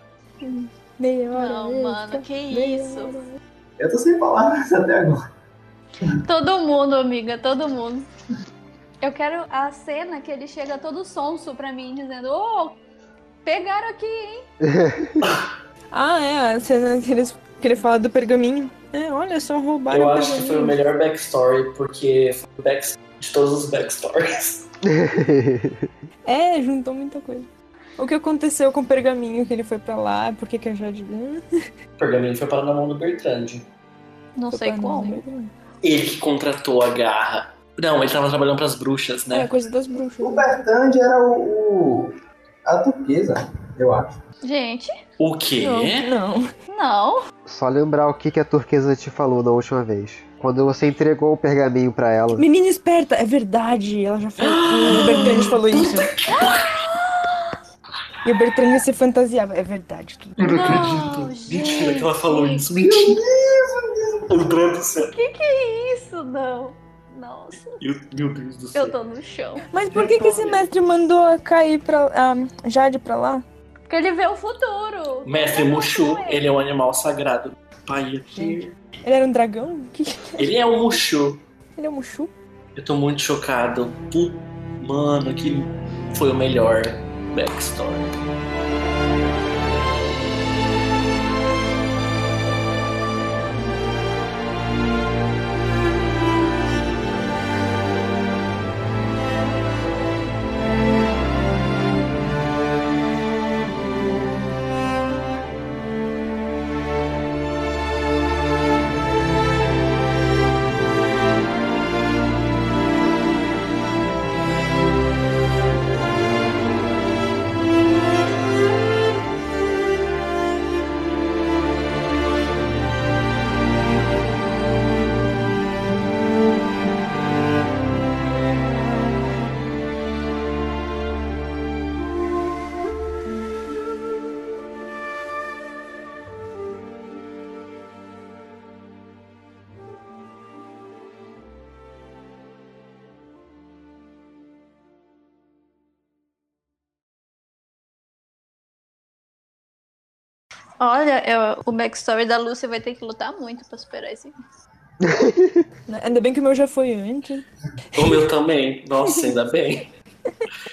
Meia hora. Não, eita, mano, que meia isso? hora. Eu tô sem palavras *laughs* até agora. Todo mundo, amiga, todo mundo. Eu quero a cena que ele chega todo sonso pra mim, dizendo: Ô, pegaram aqui, hein? *laughs* Ah, é, a cena que, eles, que ele fala do pergaminho. É, olha só, roubaram Eu o acho que foi o melhor backstory, porque foi o back de todos os backstories. *laughs* É, juntou muita coisa. O que aconteceu com o pergaminho que ele foi pra lá? Por que, que a Jade. Hum, O pergaminho foi parar na mão do Bertrand. Não foi sei como. Ele que contratou a garra. Não, ele tava trabalhando pras bruxas, É, né? coisa das bruxas. O Bertrand era o. o- a turquesa, eu acho. Gente, O quê? Não, não. não. Só lembrar o que, que a turquesa te falou na última vez. Quando você entregou o pergaminho pra ela. Menina esperta, é verdade. Ela já falou. o Bertrand falou isso. E o Bertrand se fantasiava. É verdade. Tudo. Eu não Não, acredito. Mentira que ela falou isso. Mentira. Meu Deus do céu. Que que é isso? Não. Nossa, Meu meu Deus do céu. eu tô no chão. Mas por que, que esse mestre mandou a cair pra. A Jade pra lá? Porque ele vê o futuro. Mestre Mushu, ele é um animal sagrado. Pai, Gente. Ele era um dragão? Que... ele é um Mushu. Ele é um Mushu? Eu tô muito chocado. Mano, que foi o melhor backstory. Olha, eu- o backstory da Lucy vai ter que lutar muito pra superar esse. *laughs* Ainda bem que o meu já foi antes. O meu também. Nossa, ainda bem. *laughs*